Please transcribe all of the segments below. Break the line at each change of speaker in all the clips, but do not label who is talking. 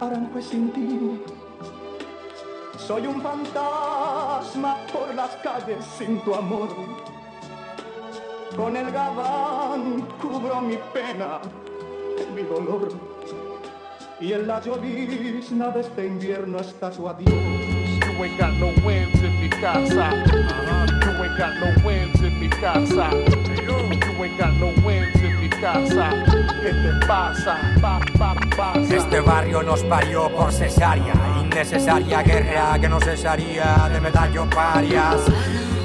Aranjuez sin ti. Soy un fantasma por las calles sin tu amor. Con el gabán cubro mi pena, mi dolor. Y en la llovizna de este invierno está tu adiós.
You ain't got no wins en mi casa. You ain't got no wins en mi casa. You ain't got no wins en mi casa. ¿Qué te pasa? Pa, pa, pasa.
Este barrio nos parió por cesárea, innecesaria guerra que no cesaría de medallo parias.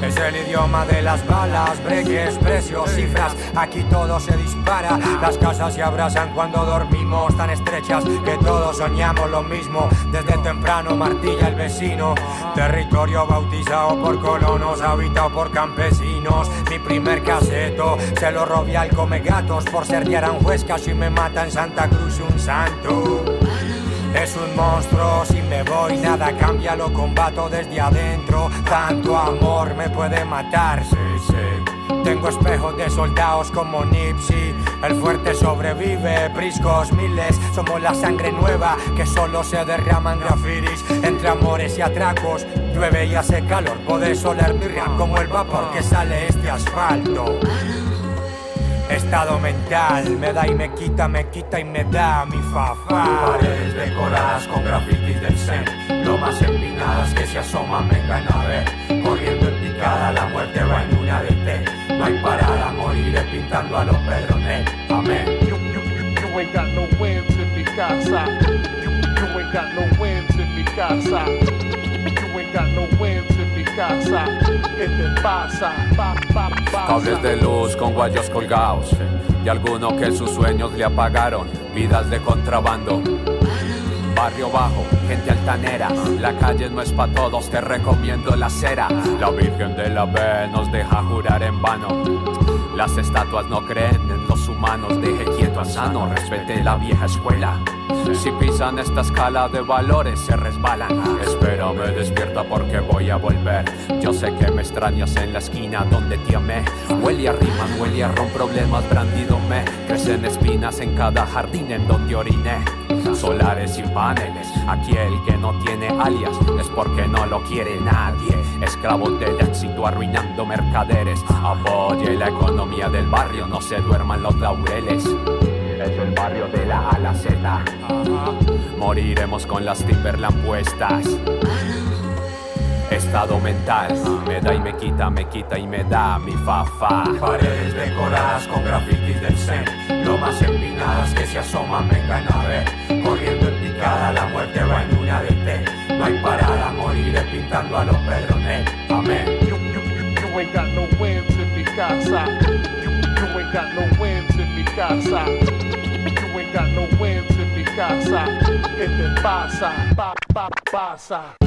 Es el idioma de las balas, breques, precios, cifras. Aquí todo se dispara. Las casas se abrazan cuando dormimos tan estrechas que todos soñamos lo mismo. Desde temprano martilla el vecino. Territorio bautizado por colonos, habitado por campesinos. Mi primer caseto se lo robé al come gatos por ser de Aranjuez. Casi me mata en Santa Cruz un santo. Es un monstruo, si me voy nada cambia, lo combato desde adentro. Tanto amor me puede matar, sí, sí. Tengo espejos de soldados como Nipsey. El fuerte sobrevive, priscos miles. Somos la sangre nueva que solo se derraman grafitis. Entre amores y atracos, llueve y hace calor. Podés oler mi rap como el vapor que sale este asfalto. Estado mental, me da y me quita, me quita y me da mi fafa.
Paredes decoradas con grafitis del Zen Lomas empinadas que se asoman, vengan a ver Corriendo en picada, la muerte va en una de té No hay parada, moriré pintando a los pedrones Amén
You, you, you, you ain't got no wins en mi casa. You, you ain't got no wins en mi casa. You ain't got no wins en mi casa. ¿Qué te pasa? Pa, pa, pasa.
Cables de luz con guayos colgados y alguno que sus sueños le apagaron, vidas de contrabando. Barrio bajo, gente altanera, la calle no es pa' todos, te recomiendo la acera. La Virgen de la B nos deja jurar en vano. Las estatuas no creen en los humanos, deje quieto sano, respete la vieja escuela. Si pisan esta escala de valores se resbalan. Espérame, despierta porque voy a volver. Yo sé que me extrañas en la esquina donde te amé. Huele a rimas, huele a ron, problemas brandídome. Crecen espinas en cada jardín en donde oriné. Solares y paneles, aquí el que no tiene alias es porque no lo quiere nadie. Esclavos del éxito arruinando mercaderes. Apoye la economía del barrio, no se duerman los laureles. Es el barrio de la A a la Z. Moriremos con las Timberland puestas. Estado mental, me da y me quita, me quita y me da mi fafa.
Paredes decoradas con grafitis del Zen Lomas empinadas que se asoman, vengan a ver Corriendo en picada, la muerte va en una de té No hay parada, moriré pintando a los pedrones Amén
You, you, you, you ain't got no wins en mi casa. You, you ain't got no wins en mi casa. Casa. ¿Qué te pasa? Pa, pa, pasa.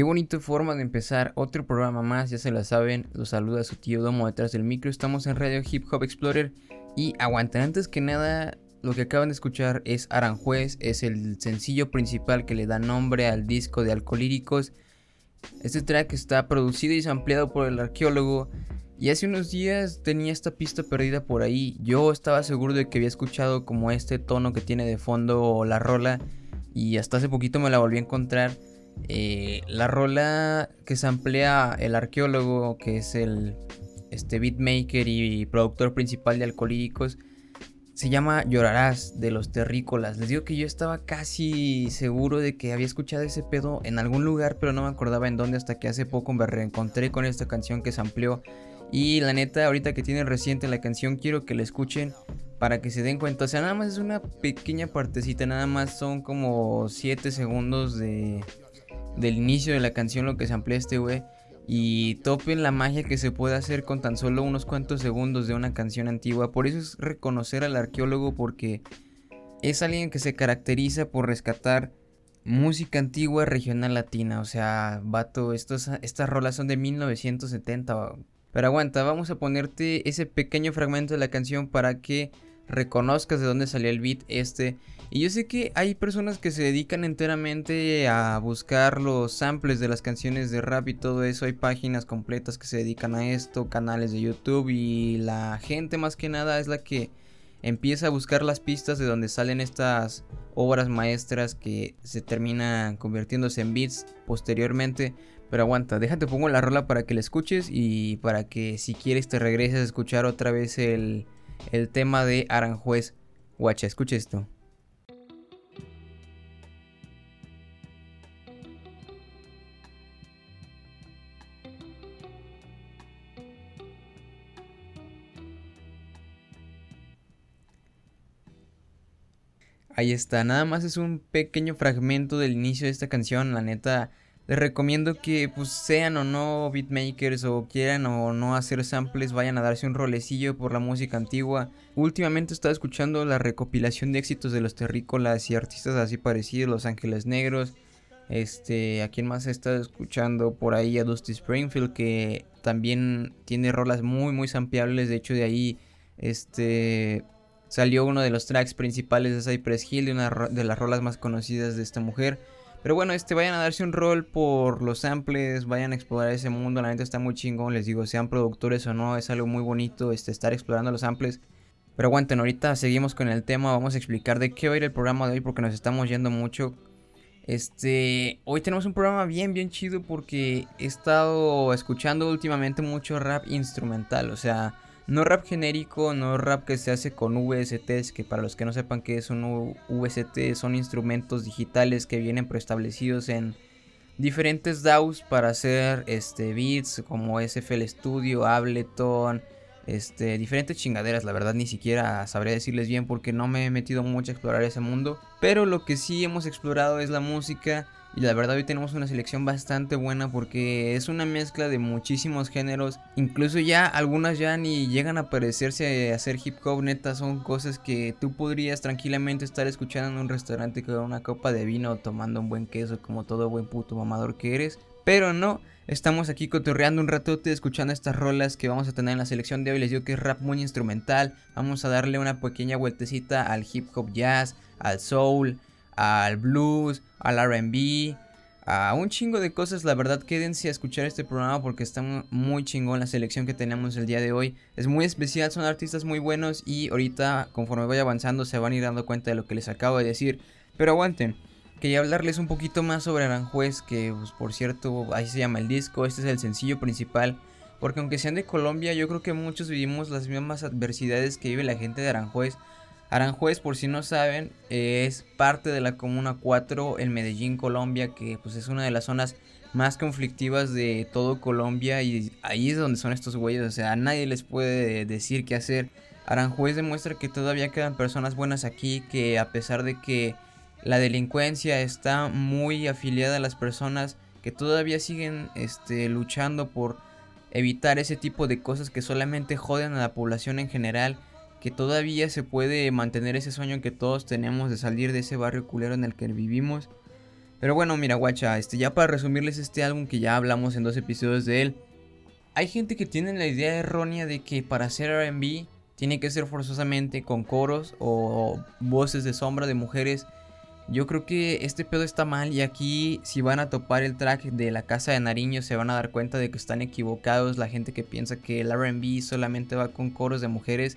Qué bonita forma de empezar otro programa más, ya se la saben, los saluda su tío Domo detrás del micro, estamos en Radio Hip Hop Explorer y aguanten, antes que nada, lo que acaban de escuchar es Aranjuez, es el sencillo principal que le da nombre al disco de Alcolíricos. Este track está producido y ampliado por el arqueólogo y hace unos días tenía esta pista perdida por ahí, yo estaba seguro de que había escuchado como este tono que tiene de fondo la rola y hasta hace poquito me la volví a encontrar. Eh, la rola que se emplea el arqueólogo, que es el este beatmaker y productor principal de Alcolíricos, se llama Llorarás de los Terrícolas. Les digo que yo estaba casi seguro de que había escuchado ese pedo en algún lugar, pero no me acordaba en dónde hasta que hace poco me reencontré con esta canción que se amplió. Y la neta, ahorita que tiene reciente la canción, quiero que la escuchen para que se den cuenta. O sea, nada más es una pequeña partecita, nada más son como 7 segundos de, del inicio de la canción lo que se amplía este güey. Y topen la magia que se puede hacer con tan solo unos cuantos segundos de una canción antigua. Por eso es reconocer al arqueólogo porque es alguien que se caracteriza por rescatar música antigua regional latina. O sea, vato, estos, estas rolas son de 1970. Pero aguanta, vamos a ponerte ese pequeño fragmento de la canción para que reconozcas de dónde salió el beat este. Y yo sé que hay personas que se dedican enteramente a buscar los samples de las canciones de rap y todo eso. Hay páginas completas que se dedican a esto, canales de YouTube y la gente más que nada es la que empieza a buscar las pistas de donde salen estas obras maestras que se terminan convirtiéndose en beats posteriormente. Pero aguanta, déjate pongo la rola para que la escuches y para que si quieres te regreses a escuchar otra vez el, el tema de Aranjuez. Guacha, escucha esto. Ahí está, nada más es un pequeño fragmento del inicio de esta canción, la neta les recomiendo que pues sean o no beatmakers o quieran o no hacer samples, vayan a darse un rolecillo por la música antigua. Últimamente he estado escuchando la recopilación de éxitos de los terrícolas y artistas así parecidos, Los Ángeles Negros. Este, a quién más estado escuchando por ahí a Dusty Springfield que también tiene rolas muy muy sampleables, de hecho de ahí este salió uno de los tracks principales de Cypress Hill, de una de las rolas más conocidas de esta mujer. Pero bueno, este, vayan a darse un rol por los samples, vayan a explorar ese mundo, la neta está muy chingón, les digo, sean productores o no, es algo muy bonito este, estar explorando los samples. Pero aguanten, ahorita seguimos con el tema, vamos a explicar de qué va a ir el programa de hoy porque nos estamos yendo mucho. Este, hoy tenemos un programa bien, bien chido porque he estado escuchando últimamente mucho rap instrumental, o sea, no rap genérico, no rap que se hace con VSTs, que para los que no sepan qué es un VST, son instrumentos digitales que vienen preestablecidos en diferentes DAWs para hacer este beats como SFL Studio, Ableton, este, diferentes chingaderas, la verdad ni siquiera sabré decirles bien porque no me he metido mucho a explorar ese mundo, pero lo que sí hemos explorado es la música y la verdad hoy tenemos una selección bastante buena porque es una mezcla de muchísimos géneros. Incluso ya algunas ya ni llegan a parecerse a hacer hip hop. Neta son cosas que tú podrías tranquilamente estar escuchando en un restaurante con una copa de vino tomando un buen queso como todo buen puto mamador que eres. Pero no, estamos aquí cotorreando un ratote escuchando estas rolas que vamos a tener en la selección de hoy. Les digo que es rap muy instrumental. Vamos a darle una pequeña vueltecita al hip hop jazz, al soul al blues, al RB, a un chingo de cosas. La verdad, quédense a escuchar este programa porque está muy chingón la selección que tenemos el día de hoy. Es muy especial, son artistas muy buenos y ahorita, conforme vaya avanzando, se van a ir dando cuenta de lo que les acabo de decir. Pero aguanten. Quería hablarles un poquito más sobre Aranjuez, que pues, por cierto, ahí se llama el disco, este es el sencillo principal. Porque aunque sean de Colombia, yo creo que muchos vivimos las mismas adversidades que vive la gente de Aranjuez. Aranjuez, por si no saben, es parte de la Comuna 4 en Medellín, Colombia, que pues es una de las zonas más conflictivas de todo Colombia y ahí es donde son estos güeyes, o sea, nadie les puede decir qué hacer. Aranjuez demuestra que todavía quedan personas buenas aquí, que a pesar de que la delincuencia está muy afiliada a las personas, que todavía siguen este, luchando por evitar ese tipo de cosas que solamente joden a la población en general que todavía se puede mantener ese sueño que todos tenemos de salir de ese barrio culero en el que vivimos. Pero bueno, mira, guacha, este, ya para resumirles este álbum que ya hablamos en dos episodios de él. Hay gente que tiene la idea errónea de que para hacer RB tiene que ser forzosamente con coros o voces de sombra de mujeres. Yo creo que este pedo está mal y aquí si van a topar el track de la casa de Nariño se van a dar cuenta de que están equivocados la gente que piensa que el RB solamente va con coros de mujeres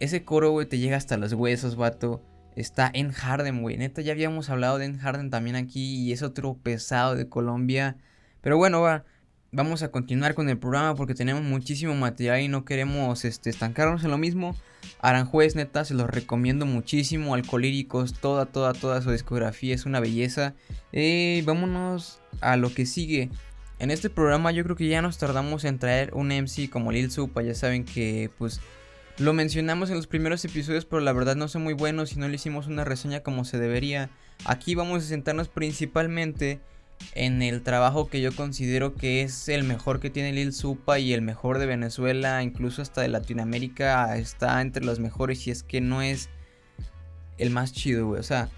ese coro, güey, te llega hasta los huesos, vato. Está en Harden, güey. Neta, ya habíamos hablado de En Harden también aquí. Y es otro pesado de Colombia. Pero bueno, va. Vamos a continuar con el programa porque tenemos muchísimo material y no queremos este, estancarnos en lo mismo. Aranjuez, neta, se los recomiendo muchísimo. Alcolíricos, toda, toda, toda su discografía es una belleza. Eh, vámonos a lo que sigue. En este programa yo creo que ya nos tardamos en traer un MC como Lil Supa. Ya saben que pues lo mencionamos en los primeros episodios, pero la verdad no son muy buenos y no le hicimos una reseña como se debería. Aquí vamos a sentarnos principalmente en el trabajo que yo considero que es el mejor que tiene Lil Supa y el mejor de Venezuela, incluso hasta de Latinoamérica, está entre los mejores y es que no es el más chido, güey. O sea,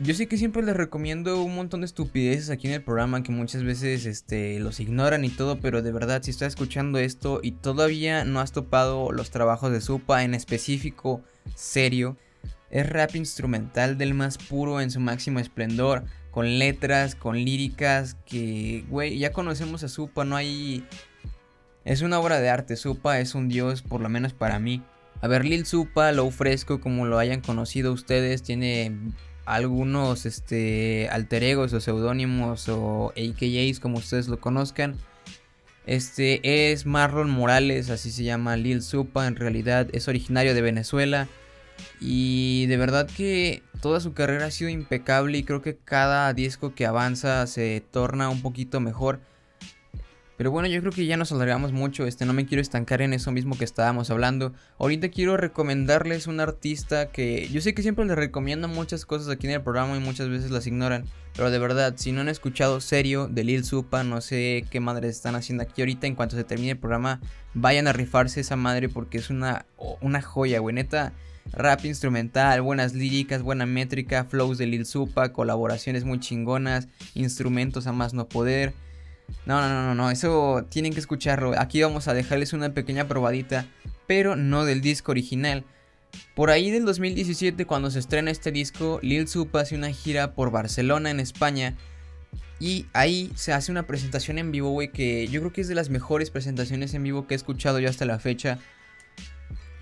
yo sé que siempre les recomiendo un montón de estupideces aquí en el programa que muchas veces este, los ignoran y todo, pero de verdad si estás escuchando esto y todavía no has topado los trabajos de Supa en específico, serio, es rap instrumental del más puro en su máximo esplendor, con letras, con líricas, que, güey, ya conocemos a Supa, no hay... Es una obra de arte, Supa es un dios, por lo menos para mí. A ver, Lil Supa, Low Fresco, como lo hayan conocido ustedes, tiene algunos este, alter egos o seudónimos o AKAs como ustedes lo conozcan. Este es Marlon Morales, así se llama Lil Supa, en realidad es originario de Venezuela. Y de verdad que toda su carrera ha sido impecable y creo que cada disco que avanza se torna un poquito mejor. Pero bueno, yo creo que ya nos alargamos mucho, este, no me quiero estancar en eso mismo que estábamos hablando. Ahorita quiero recomendarles un artista que yo sé que siempre les recomiendo muchas cosas aquí en el programa y muchas veces las ignoran. Pero de verdad, si no han escuchado Serio de Lil Supa, no sé qué madres están haciendo aquí ahorita. En cuanto se termine el programa, vayan a rifarse esa madre porque es una, una joya, güey. Neta, rap instrumental, buenas líricas, buena métrica, flows de Lil Supa, colaboraciones muy chingonas, instrumentos a más no poder. No, no, no, no, eso tienen que escucharlo. Aquí vamos a dejarles una pequeña probadita, pero no del disco original. Por ahí del 2017, cuando se estrena este disco, Lil Supa hace una gira por Barcelona, en España. Y ahí se hace una presentación en vivo, güey, que yo creo que es de las mejores presentaciones en vivo que he escuchado yo hasta la fecha.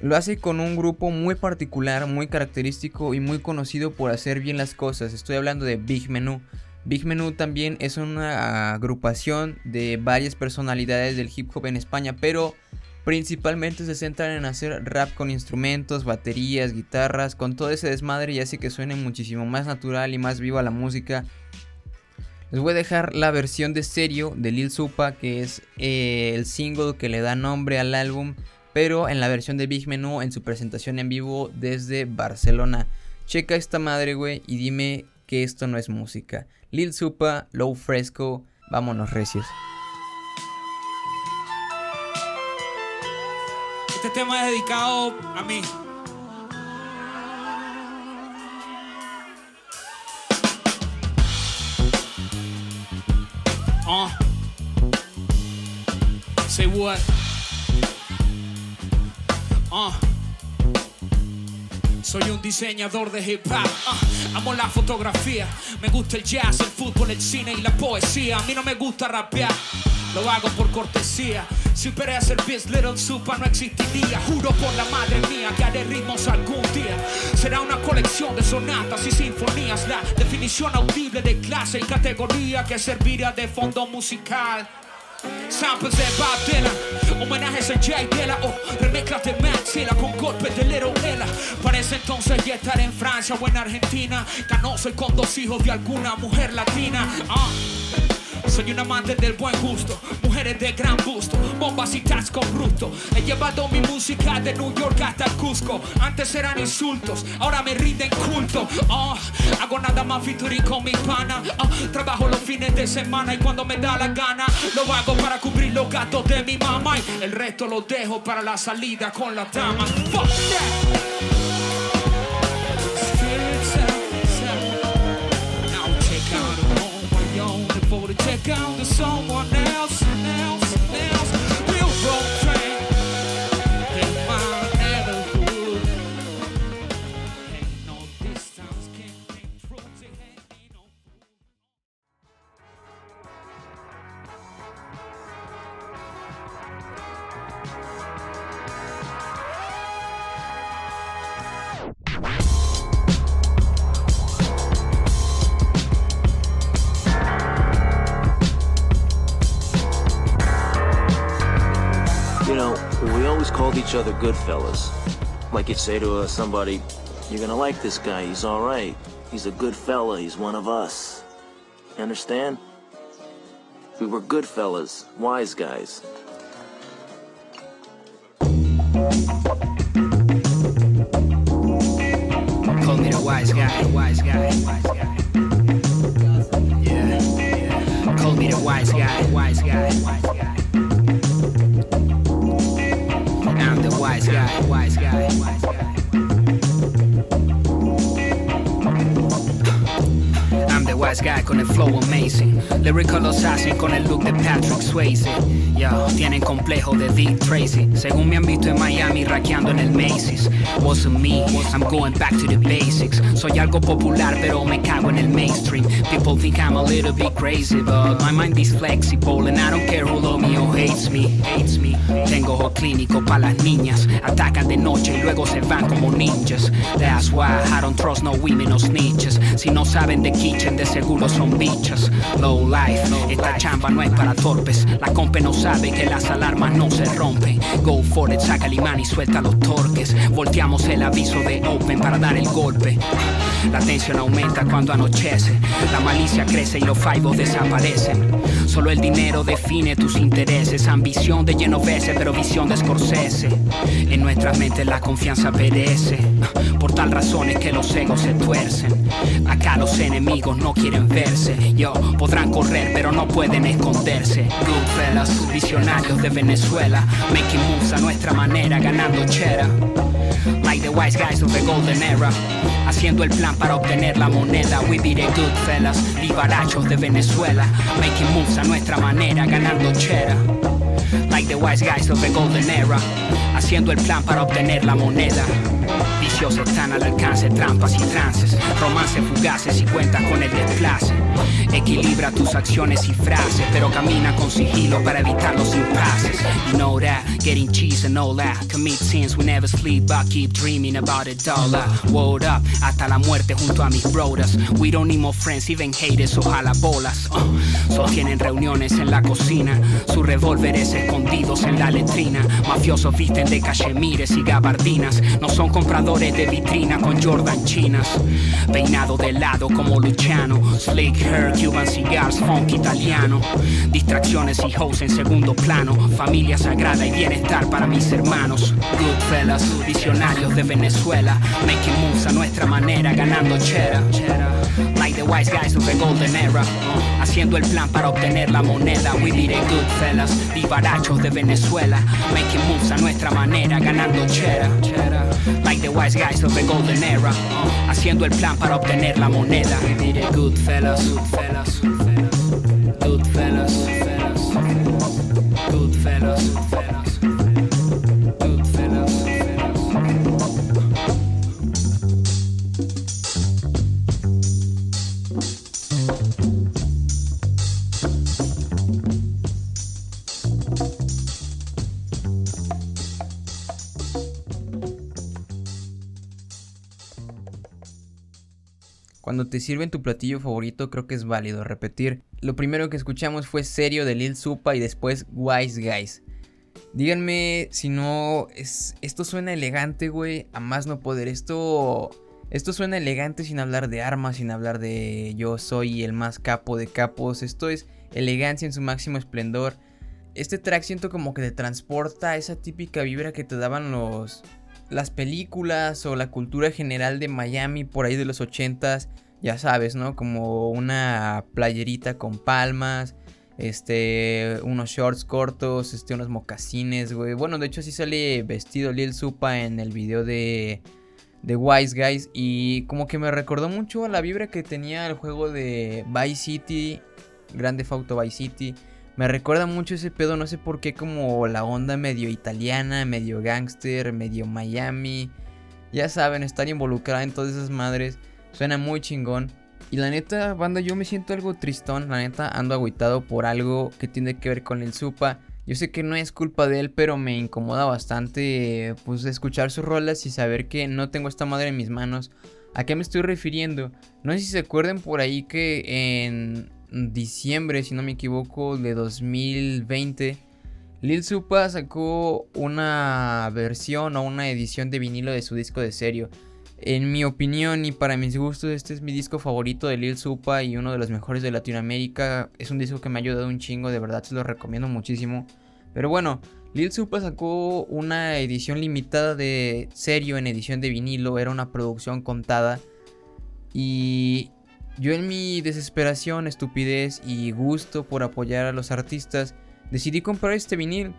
Lo hace con un grupo muy particular, muy característico y muy conocido por hacer bien las cosas. Estoy hablando de Big Menu. Big Menu también es una agrupación de varias personalidades del hip hop en España, pero principalmente se centran en hacer rap con instrumentos, baterías, guitarras, con todo ese desmadre y hace que suene muchísimo más natural y más viva la música. Les voy a dejar la versión de serio de Lil Supa, que es eh, el single que le da nombre al álbum, pero en la versión de Big Menu en su presentación en vivo desde Barcelona. Checa esta madre, güey, y dime que esto no es música. Lil Supa, Low Fresco, vámonos recios.
Este tema es dedicado a mí. Uh. Say what? Uh. Soy un diseñador de hip hop, uh, amo la fotografía, me gusta el jazz, el fútbol, el cine y la poesía. A mí no me gusta rapear, lo hago por cortesía. Si operé hacer beats, Little Supa no existiría. Juro por la madre mía que haré ritmos algún día. Será una colección de sonatas y sinfonías, la definición audible de clase y categoría que servirá de fondo musical. Samples de Bob homenajes a Jay Dilla o remezclas de Maxilla con golpes de Little Ella. Parece entonces ya estar en Francia o en Argentina, canoso y con dos hijos de alguna mujer latina. Ah. Soy un amante del buen gusto, mujeres de gran busto, bombas y tats con bruto. He llevado mi música de New York hasta el Cusco. Antes eran insultos, ahora me rinden culto. Oh, hago nada más featuring con mi pana. Oh, trabajo los fines de semana y cuando me da la gana lo hago para cubrir los gastos de mi mamá y el resto lo dejo para la salida con la dama. Fuck. To out to someone else, else,
each other good fellas. Like you'd say to uh, somebody, you're gonna like this guy, he's alright. He's a good fella, he's one of us. You understand? We were good fellas, wise guys.
Call me the wise guy, the wise guy, wise guy.
Con el flow amazing. Lyrical assassin con el look de Patrick Swayze. Yo, tienen complejo de Dick Tracy. Según me han visto en Miami, raqueando en el Macy's. Wasn't me, I'm going back to the basics. Soy algo popular, pero me cago en el mainstream. People think I'm a little bit crazy, but my mind is flexible. And I don't care who love me or hates me. Hates me. Tengo ojo clínico para las niñas. Atacan de noche y luego se van como ninjas. That's why I don't trust no women or snitches. Si no saben de kitchen, de seguro son bichas. Low life, esta chamba no es para torpes. La compa no sabe que las alarmas no se rompen. Go for it, saca el imán y suelta los torques. Volteamos el aviso de open para dar el golpe. La tensión aumenta cuando anochece. La malicia crece y los faivos desaparecen. Solo el dinero define tus intereses. Ambición de lleno veces, pero visión de Scorsese. En nuestras mentes la confianza perece. Por tal razón es que los egos se tuercen. Acá los enemigos no quieren verse. Yo, podrán correr, pero no pueden esconderse. Goodfellas, visionarios de Venezuela. Making moves a nuestra manera, ganando chera. Like the wise guys of the golden era. Haciendo el plan para obtener la moneda. We be the good fellas, vivarachos de Venezuela. Making a nuestra manera, ganando chera. Like the wise guys of the golden era. Haciendo el plan para obtener la moneda. Vicios están al alcance, trampas y trances. Romances fugaces y cuentas con el desplace. Equilibra tus acciones y frases, pero camina con sigilo para evitar los impases. You know that, getting cheese and all that. Commit sins, we never sleep, but keep dreaming about a dollar. Word up, hasta la muerte junto a mis brothers. We don't need more friends, even haters, ojalá bolas. Uh, sostienen reuniones en la cocina, sus revólveres escondidos en la letrina. Mafiosos visten de cachemires y gabardinas. No son compradores de vitrina con Jordan chinas. Peinado de lado como Luciano. Slick hair, Cuban cigars, funk italiano. Distracciones y hoes en segundo plano. Familia sagrada y bienestar para mis hermanos. Goodfellas, visionarios de Venezuela. Making moves a nuestra manera, ganando chera. Like the wise guys of the golden era. Haciendo el plan para obtener la moneda. We be the Goodfellas, de Venezuela. Making moves a nuestra manera, ganando chera. Like the wise guys of the golden era. Uh, haciendo el plan para obtener la moneda. We be the Goodfellas, Goodfellas, Goodfellas, Goodfellas, Goodfellas, Goodfellas,
Cuando te sirven tu platillo favorito creo que es válido repetir. Lo primero que escuchamos fue Serio de Lil Supa y después Wise Guys. Díganme si no es esto suena elegante, güey, a más no poder. Esto esto suena elegante sin hablar de armas, sin hablar de yo soy el más capo de capos. Esto es elegancia en su máximo esplendor. Este track siento como que te transporta esa típica vibra que te daban los las películas o la cultura general de Miami por ahí de los 80s, ya sabes, ¿no? Como una playerita con palmas, este, unos shorts cortos, este, unos mocasines, güey. Bueno, de hecho así sale vestido Lil Supa en el video de, de Wise Guys y como que me recordó mucho a la vibra que tenía el juego de Vice City, Grande Auto Vice City. Me recuerda mucho ese pedo, no sé por qué, como la onda medio italiana, medio gangster, medio Miami. Ya saben, estar involucrada en todas esas madres. Suena muy chingón. Y la neta, banda, yo me siento algo tristón. La neta, ando agüitado por algo que tiene que ver con el Supa. Yo sé que no es culpa de él, pero me incomoda bastante pues escuchar sus rolas y saber que no tengo esta madre en mis manos. ¿A qué me estoy refiriendo? No sé si se acuerdan por ahí que en diciembre, si no me equivoco, de 2020, Lil Supa sacó una versión o una edición de vinilo de su disco de serio. En mi opinión y para mis gustos, este es mi disco favorito de Lil Supa y uno de los mejores de Latinoamérica. Es un disco que me ha ayudado un chingo, de verdad se lo recomiendo muchísimo. Pero bueno, Lil Supa sacó una edición limitada de serio en edición de vinilo, era una producción contada. Y yo en mi desesperación, estupidez y gusto por apoyar a los artistas, decidí comprar este vinil.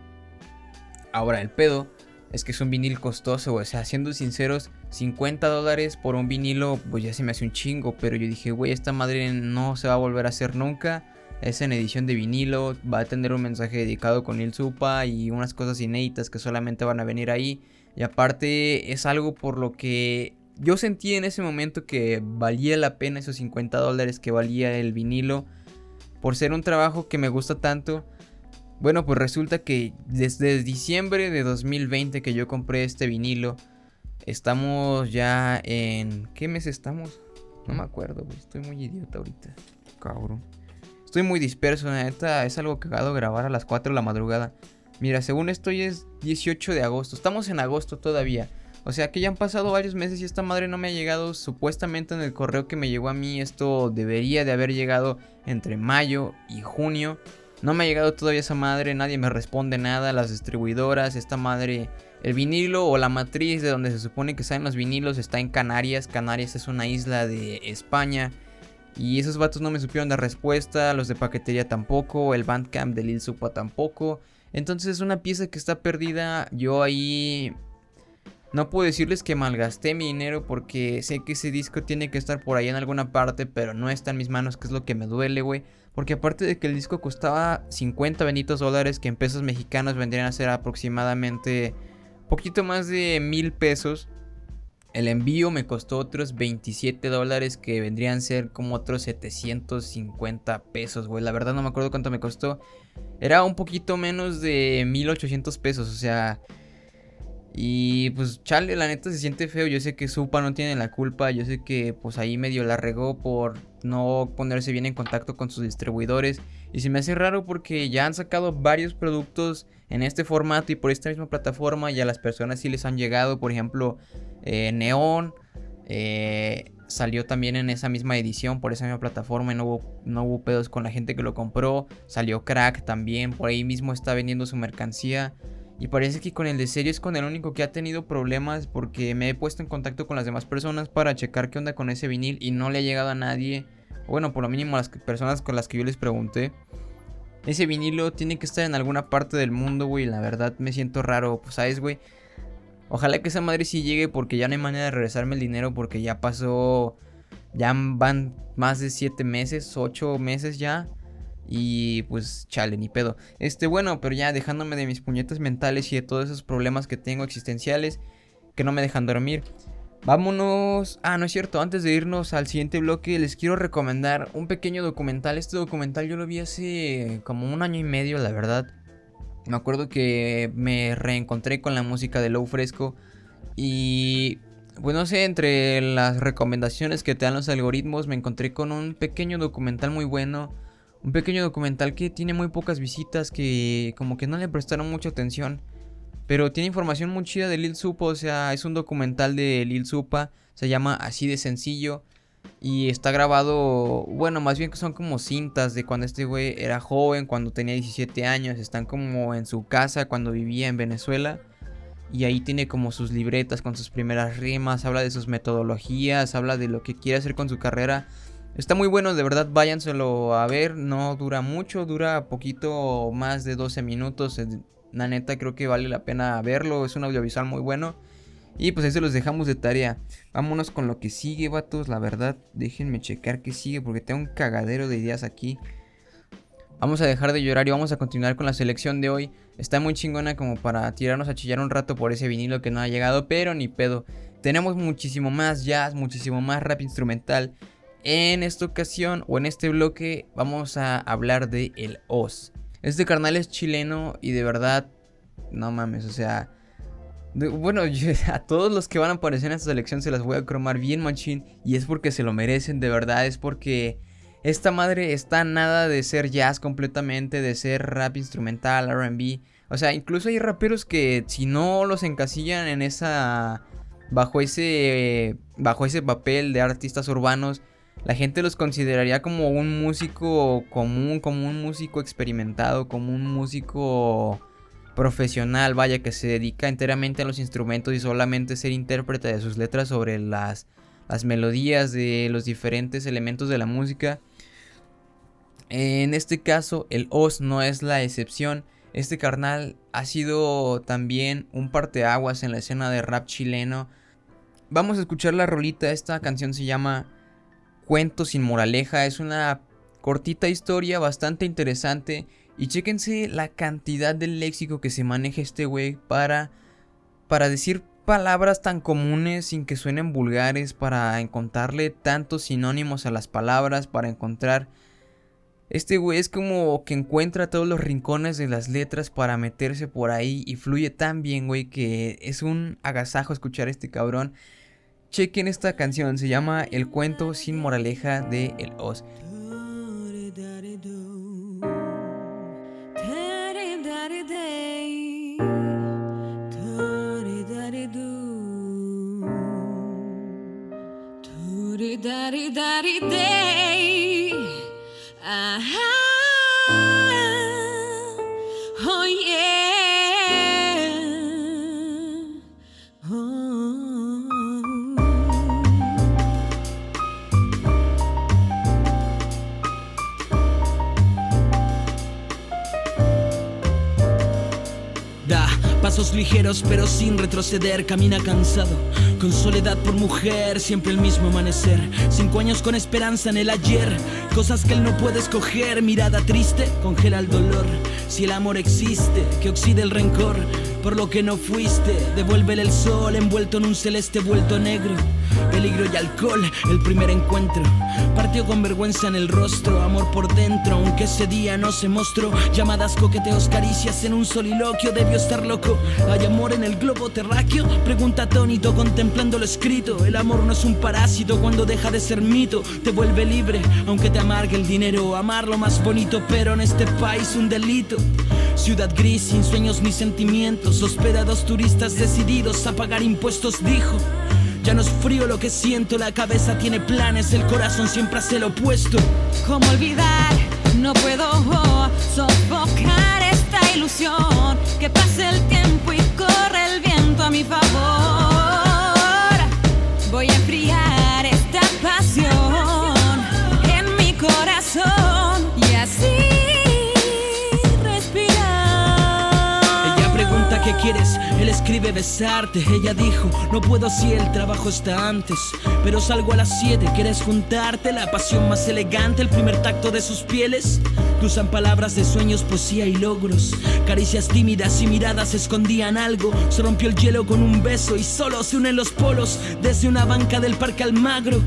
Ahora el pedo es que es un vinil costoso, O sea, siendo sinceros, 50 dólares por un vinilo, pues ya se me hace un chingo. Pero yo dije, güey, esta madre no se va a volver a hacer nunca. Es en edición de vinilo, va a tener un mensaje dedicado con il Supa y unas cosas inéditas que solamente van a venir ahí. Y aparte es algo por lo que yo sentí en ese momento que valía la pena esos 50 dólares que valía el vinilo. Por ser un trabajo que me gusta tanto. Bueno, pues resulta que desde diciembre de 2020 que yo compré este vinilo, estamos ya en... ¿Qué mes estamos? No me acuerdo. Estoy muy idiota ahorita. Cabrón. Estoy muy disperso, neta. Es algo cagado grabar a las 4 de la madrugada. Mira, según esto hoy es 18 de agosto. Estamos en agosto todavía. O sea que ya han pasado varios meses y esta madre no me ha llegado supuestamente en el correo que me llegó a mí. Esto debería de haber llegado entre mayo y junio. No me ha llegado todavía esa madre, nadie me responde nada, las distribuidoras, esta madre, el vinilo o la matriz de donde se supone que salen los vinilos está en Canarias, Canarias es una isla de España y esos vatos no me supieron dar respuesta, los de paquetería tampoco, el Bandcamp de Lil Supa tampoco. Entonces es una pieza que está perdida, yo ahí no puedo decirles que malgasté mi dinero porque sé que ese disco tiene que estar por ahí en alguna parte, pero no está en mis manos, que es lo que me duele, güey. Porque aparte de que el disco costaba 50 benditos dólares, que en pesos mexicanos vendrían a ser aproximadamente poquito más de mil pesos. El envío me costó otros 27 dólares que vendrían a ser como otros 750 pesos, güey. La verdad no me acuerdo cuánto me costó. Era un poquito menos de 1800 pesos, o sea... Y pues chale, la neta se siente feo. Yo sé que Supa no tiene la culpa. Yo sé que pues ahí medio la regó por no ponerse bien en contacto con sus distribuidores. Y se me hace raro porque ya han sacado varios productos en este formato y por esta misma plataforma. Y a las personas sí les han llegado. Por ejemplo, eh, Neon. Eh, salió también en esa misma edición por esa misma plataforma y no no hubo pedos con la gente que lo compró. Salió Crack también, por ahí mismo está vendiendo su mercancía. Y parece que con el de serie es con el único que ha tenido problemas porque me he puesto en contacto con las demás personas para checar qué onda con ese vinil y no le ha llegado a nadie. Bueno, por lo mínimo a las personas con las que yo les pregunté. Ese vinilo tiene que estar en alguna parte del mundo, güey. La verdad me siento raro, pues sabes, güey. Ojalá que esa madre sí llegue porque ya no hay manera de regresarme el dinero porque ya pasó... Ya van más de 7 meses, 8 meses ya. Y pues chale, ni pedo. Este, bueno, pero ya dejándome de mis puñetas mentales y de todos esos problemas que tengo existenciales que no me dejan dormir. Vámonos. Ah, no es cierto. Antes de irnos al siguiente bloque, les quiero recomendar un pequeño documental. Este documental yo lo vi hace como un año y medio, la verdad. Me acuerdo que me reencontré con la música de Low Fresco. Y pues no sé, entre las recomendaciones que te dan los algoritmos, me encontré con un pequeño documental muy bueno un pequeño documental que tiene muy pocas visitas, que como que no le prestaron mucha atención. Pero tiene información muy chida de Lil Supa, o sea, es un documental de Lil Supa, se llama Así de Sencillo. Y está grabado, bueno, más bien que son como cintas de cuando este güey era joven, cuando tenía 17 años, están como en su casa cuando vivía en Venezuela. Y ahí tiene como sus libretas con sus primeras rimas, habla de sus metodologías, habla de lo que quiere hacer con su carrera. Está muy bueno, de verdad, váyanselo a ver. No dura mucho, dura poquito más de 12 minutos. La neta, creo que vale la pena verlo. Es un audiovisual muy bueno. Y pues ahí se los dejamos de tarea. Vámonos con lo que sigue, vatos. La verdad, déjenme checar qué sigue porque tengo un cagadero de ideas aquí. Vamos a dejar de llorar y vamos a continuar con la selección de hoy. Está muy chingona como para tirarnos a chillar un rato por ese vinilo que no ha llegado, pero ni pedo. Tenemos muchísimo más jazz, muchísimo más rap instrumental. En esta ocasión o en este bloque vamos a hablar de el Oz. Este carnal es chileno y de verdad, no mames, o sea, bueno, a todos los que van a aparecer en esta selección se las voy a cromar bien machín y es porque se lo merecen, de verdad, es porque esta madre está nada de ser jazz completamente, de ser rap instrumental, R&B. O sea, incluso hay raperos que si no los encasillan en esa bajo ese bajo ese papel de artistas urbanos la gente los consideraría como un músico común, como un músico experimentado, como un músico profesional, vaya, que se dedica enteramente a los instrumentos y solamente ser intérprete de sus letras sobre las, las melodías de los diferentes elementos de la música. En este caso, el Oz no es la excepción. Este carnal ha sido también un parteaguas en la escena de rap chileno. Vamos a escuchar la rolita, esta canción se llama Cuento sin moraleja, es una cortita historia bastante interesante y chéquense la cantidad de léxico que se maneja este güey para para decir palabras tan comunes sin que suenen vulgares, para encontrarle tantos sinónimos a las palabras, para encontrar... Este güey es como que encuentra todos los rincones de las letras para meterse por ahí y fluye tan bien, güey, que es un agasajo escuchar a este cabrón. Chequen esta canción, se llama El cuento sin moraleja de El Oz.
Ah,
ligeros pero sin retroceder, camina cansado, con soledad por mujer, siempre el mismo amanecer. Cinco años con esperanza en el ayer, cosas que él no puede escoger, mirada triste, congela el dolor. Si el amor existe, que oxide el rencor, por lo que no fuiste, devuélvele el sol envuelto en un celeste vuelto negro. Peligro y alcohol, el primer encuentro. Partió con vergüenza en el rostro, amor por dentro, aunque ese día no se mostró. Llamadas, coqueteos, caricias en un soliloquio, debió estar loco. ¿Hay amor en el globo terráqueo? Pregunta atónito, contemplando lo escrito. El amor no es un parásito cuando deja de ser mito. Te vuelve libre, aunque te amargue el dinero. Amar lo más bonito, pero en este país un delito. Ciudad gris, sin sueños ni sentimientos. Hospedados turistas decididos a pagar impuestos, dijo. Ya no es frío lo que siento, la cabeza tiene planes, el corazón siempre hace lo opuesto.
¿Cómo olvidar? No puedo oh, sofocar esta ilusión. Que pase el tiempo y corre el viento a mi favor.
Quieres, él escribe besarte. Ella dijo, no puedo si el trabajo está antes. Pero salgo a las 7, quieres juntarte. La pasión más elegante, el primer tacto de sus pieles. Cruzan palabras de sueños, poesía y logros. Caricias tímidas y miradas escondían algo. Se rompió el hielo con un beso y solo se unen los polos desde una banca del Parque Almagro.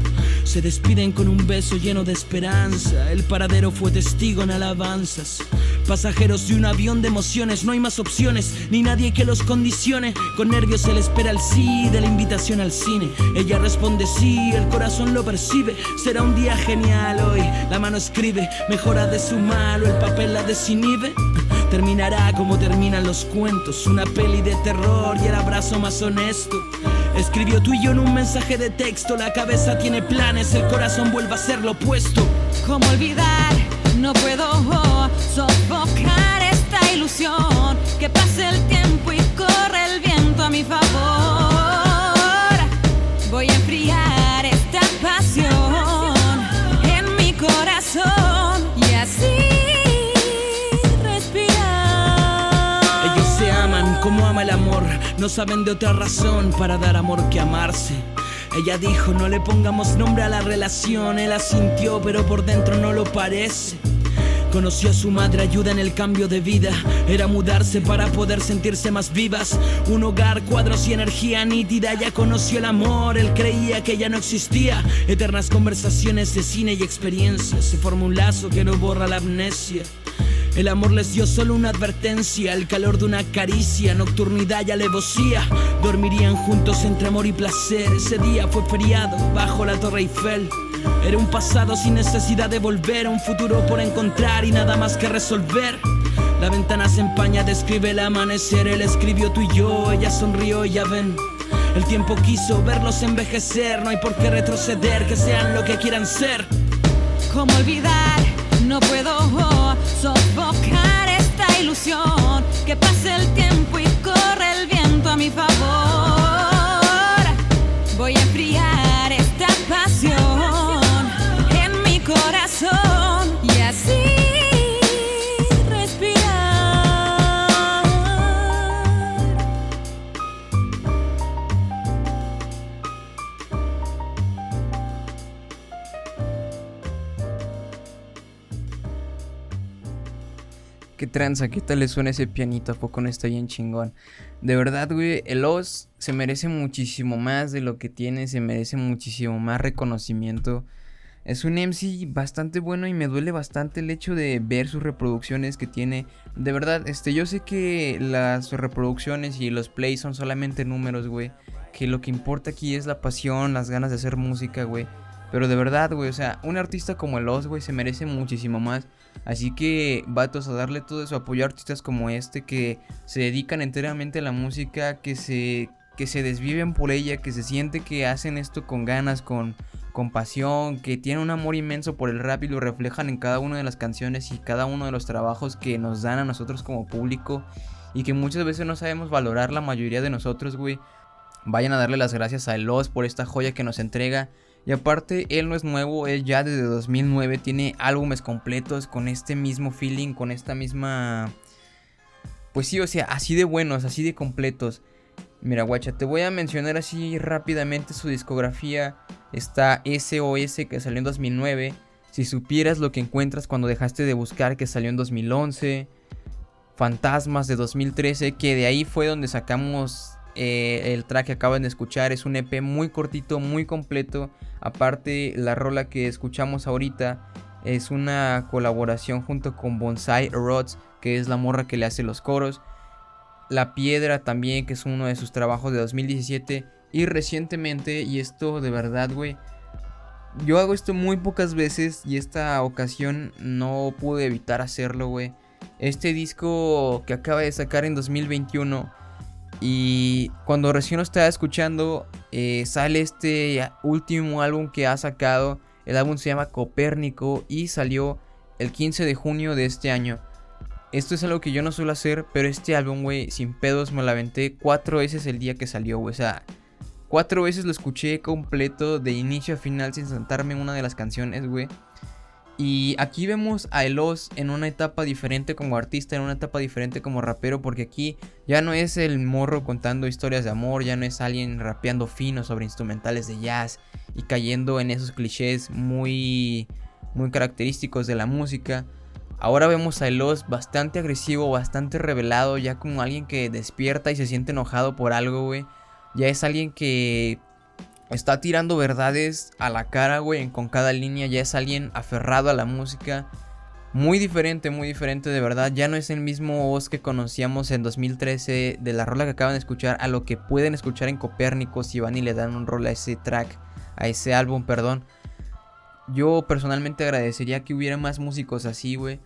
Se despiden con un beso lleno de esperanza. El paradero fue testigo en alabanzas. Pasajeros de un avión de emociones, no hay más opciones, ni nadie que los condicione. Con nervios se le espera el sí de la invitación al cine. Ella responde sí, el corazón lo percibe. Será un día genial hoy. La mano escribe, mejora de su malo, el papel la desinhibe. Terminará como terminan los cuentos, una peli de terror y el abrazo más honesto. Escribió tú y yo en un mensaje de texto, la cabeza tiene planes, el corazón vuelve a ser lo opuesto.
¿Cómo olvidar? No puedo sofocar Que pase el tiempo y corre el viento a mi favor. Voy a enfriar esta pasión en mi corazón y así respirar.
Ellos se aman como ama el amor, no saben de otra razón para dar amor que amarse. Ella dijo, no le pongamos nombre a la relación, él asintió, pero por dentro no lo parece. Conoció a su madre, ayuda en el cambio de vida. Era mudarse para poder sentirse más vivas. Un hogar, cuadros y energía nítida. Ya conoció el amor, él creía que ya no existía. Eternas conversaciones de cine y experiencias. Se forma un lazo que no borra la amnesia. El amor les dio solo una advertencia, el calor de una caricia, nocturnidad y alevosía. Dormirían juntos entre amor y placer. Ese día fue feriado bajo la Torre Eiffel. Era un pasado sin necesidad de volver, un futuro por encontrar y nada más que resolver. La ventana se empaña, describe el amanecer. Él escribió tú y yo, ella sonrió, ya ven. El tiempo quiso verlos envejecer, no hay por qué retroceder, que sean lo que quieran ser.
¿Cómo olvidar? No puedo sofocar esta ilusión. Que pase el tiempo y corre el viento a mi favor.
Tranza, qué tal le suena ese pianito, a poco no está bien chingón. De verdad, güey, el Oz se merece muchísimo más de lo que tiene, se merece muchísimo más reconocimiento. Es un MC bastante bueno y me duele bastante el hecho de ver sus reproducciones que tiene. De verdad, este, yo sé que las reproducciones y los plays son solamente números, güey. Que lo que importa aquí es la pasión, las ganas de hacer música, güey. Pero de verdad, güey, o sea, un artista como el Oz, güey, se merece muchísimo más. Así que, vatos, a darle todo eso, apoyo a artistas como este que se dedican enteramente a la música, que se, que se desviven por ella, que se siente que hacen esto con ganas, con, con pasión, que tienen un amor inmenso por el rap y lo reflejan en cada una de las canciones y cada uno de los trabajos que nos dan a nosotros como público y que muchas veces no sabemos valorar la mayoría de nosotros, güey. Vayan a darle las gracias a Elos por esta joya que nos entrega. Y aparte, él no es nuevo, él ya desde 2009 tiene álbumes completos con este mismo feeling, con esta misma... Pues sí, o sea, así de buenos, así de completos. Mira, guacha, te voy a mencionar así rápidamente su discografía. Está SOS que salió en 2009. Si supieras lo que encuentras cuando dejaste de buscar que salió en 2011. Fantasmas de 2013 que de ahí fue donde sacamos eh, el track que acaban de escuchar. Es un EP muy cortito, muy completo. Aparte, la rola que escuchamos ahorita es una colaboración junto con Bonsai Rods, que es la morra que le hace los coros. La Piedra también, que es uno de sus trabajos de 2017. Y recientemente, y esto de verdad, güey. Yo hago esto muy pocas veces y esta ocasión no pude evitar hacerlo, güey. Este disco que acaba de sacar en 2021. Y cuando recién lo estaba escuchando, eh, sale este último álbum que ha sacado. El álbum se llama Copérnico y salió el 15 de junio de este año. Esto es algo que yo no suelo hacer, pero este álbum, güey, sin pedos me lo aventé cuatro veces el día que salió, güey. O sea, cuatro veces lo escuché completo de inicio a final sin saltarme una de las canciones, güey. Y aquí vemos a Elos en una etapa diferente como artista, en una etapa diferente como rapero, porque aquí ya no es el morro contando historias de amor, ya no es alguien rapeando fino sobre instrumentales de jazz y cayendo en esos clichés muy, muy característicos de la música. Ahora vemos a Elos bastante agresivo, bastante revelado, ya como alguien que despierta y se siente enojado por algo, güey. Ya es alguien que está tirando verdades a la cara, güey, con cada línea. Ya es alguien aferrado a la música. Muy diferente, muy diferente de verdad. Ya no es el mismo voz que conocíamos en 2013 de la rola que acaban de escuchar a lo que pueden escuchar en Copérnico si van y le dan un rol a ese track, a ese álbum, perdón. Yo personalmente agradecería que hubiera más músicos así, güey.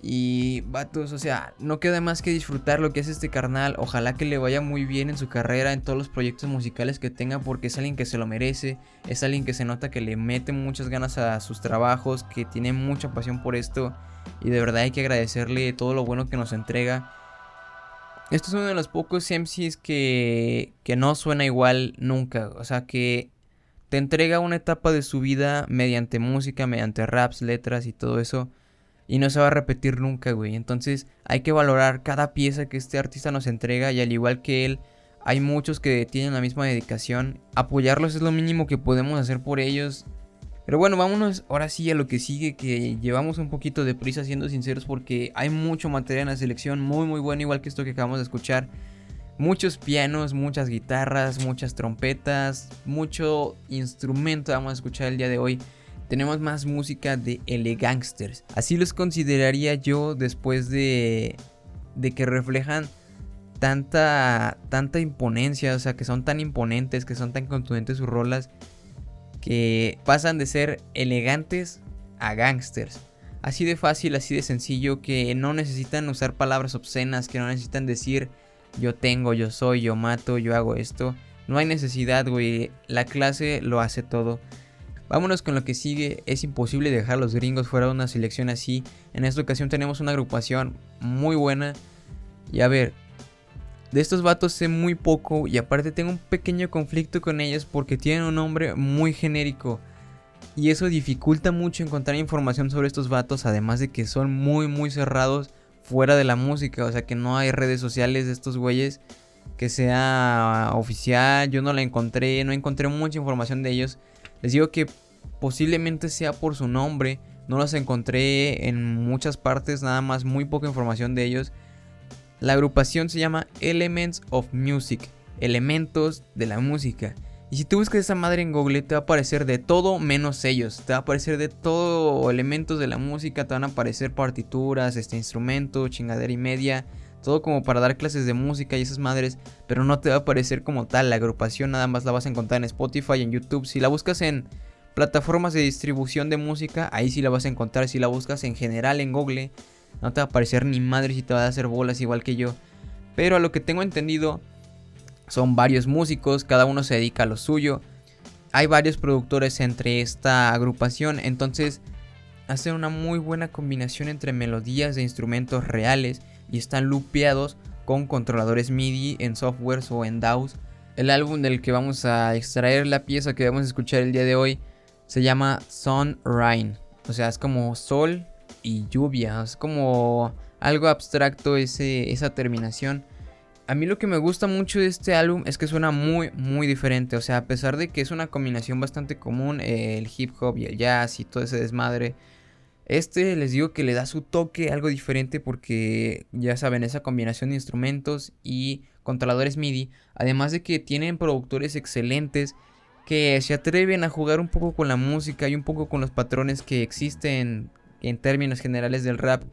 Y vatos, o sea, no queda más que disfrutar lo que es este carnal. Ojalá que le vaya muy bien en su carrera, en todos los proyectos musicales que tenga, porque es alguien que se lo merece. Es alguien que se nota que le mete muchas ganas a sus trabajos, que tiene mucha pasión por esto. Y de verdad hay que agradecerle todo lo bueno que nos entrega. Esto es uno de los pocos MCs que, que no suena igual nunca. O sea, que te entrega una etapa de su vida mediante música, mediante raps, letras y todo eso y no se va a repetir nunca, güey. Entonces hay que valorar cada pieza que este artista nos entrega y al igual que él, hay muchos que tienen la misma dedicación. Apoyarlos es lo mínimo que podemos hacer por ellos. Pero bueno, vámonos ahora sí a lo que sigue, que llevamos un poquito de prisa siendo sinceros porque hay mucho material en la selección, muy muy bueno, igual que esto que acabamos de escuchar. Muchos pianos, muchas guitarras, muchas trompetas, mucho instrumento vamos a escuchar el día de hoy tenemos más música de Gangsters. Así los consideraría yo después de, de que reflejan tanta, tanta imponencia, o sea, que son tan imponentes, que son tan contundentes sus rolas, que pasan de ser elegantes a gangsters. Así de fácil, así de sencillo, que no necesitan usar palabras obscenas, que no necesitan decir yo tengo, yo soy, yo mato, yo hago esto. No hay necesidad, güey. La clase lo hace todo. Vámonos con lo que sigue. Es imposible dejar a los gringos fuera de una selección así. En esta ocasión tenemos una agrupación muy buena. Y a ver, de estos vatos sé muy poco y aparte tengo un pequeño conflicto con ellos porque tienen un nombre muy genérico. Y eso dificulta mucho encontrar información sobre estos vatos, además de que son muy muy cerrados fuera de la música, o sea que no hay redes sociales de estos güeyes que sea oficial, yo no la encontré, no encontré mucha información de ellos. Les digo que posiblemente sea por su nombre, No los encontré en muchas partes, nada más muy poca información de ellos. La agrupación se llama Elements of Music, elementos de la música. Y si tú buscas esa madre en Google, te va a aparecer de todo menos ellos. Te va a aparecer de todo elementos de la música. Te van a aparecer partituras, este instrumento, chingadera y media. Todo como para dar clases de música y esas madres. Pero no te va a aparecer como tal. La agrupación nada más la vas a encontrar en Spotify, en YouTube. Si la buscas en plataformas de distribución de música, ahí sí la vas a encontrar. Si la buscas en general en Google, no te va a aparecer ni madre si te va a hacer bolas igual que yo. Pero a lo que tengo entendido son varios músicos, cada uno se dedica a lo suyo. Hay varios productores entre esta agrupación, entonces hacen una muy buena combinación entre melodías de instrumentos reales y están lupeados con controladores MIDI en softwares o en DAWs. El álbum del que vamos a extraer la pieza que vamos a escuchar el día de hoy se llama Sun Rain. O sea, es como sol y lluvia. Es como algo abstracto ese, esa terminación a mí lo que me gusta mucho de este álbum es que suena muy, muy diferente. O sea, a pesar de que es una combinación bastante común, el hip hop y el jazz y todo ese desmadre. Este les digo que le da su toque algo diferente porque ya saben, esa combinación de instrumentos y controladores MIDI. Además de que tienen productores excelentes que se atreven a jugar un poco con la música y un poco con los patrones que existen en términos generales del rap.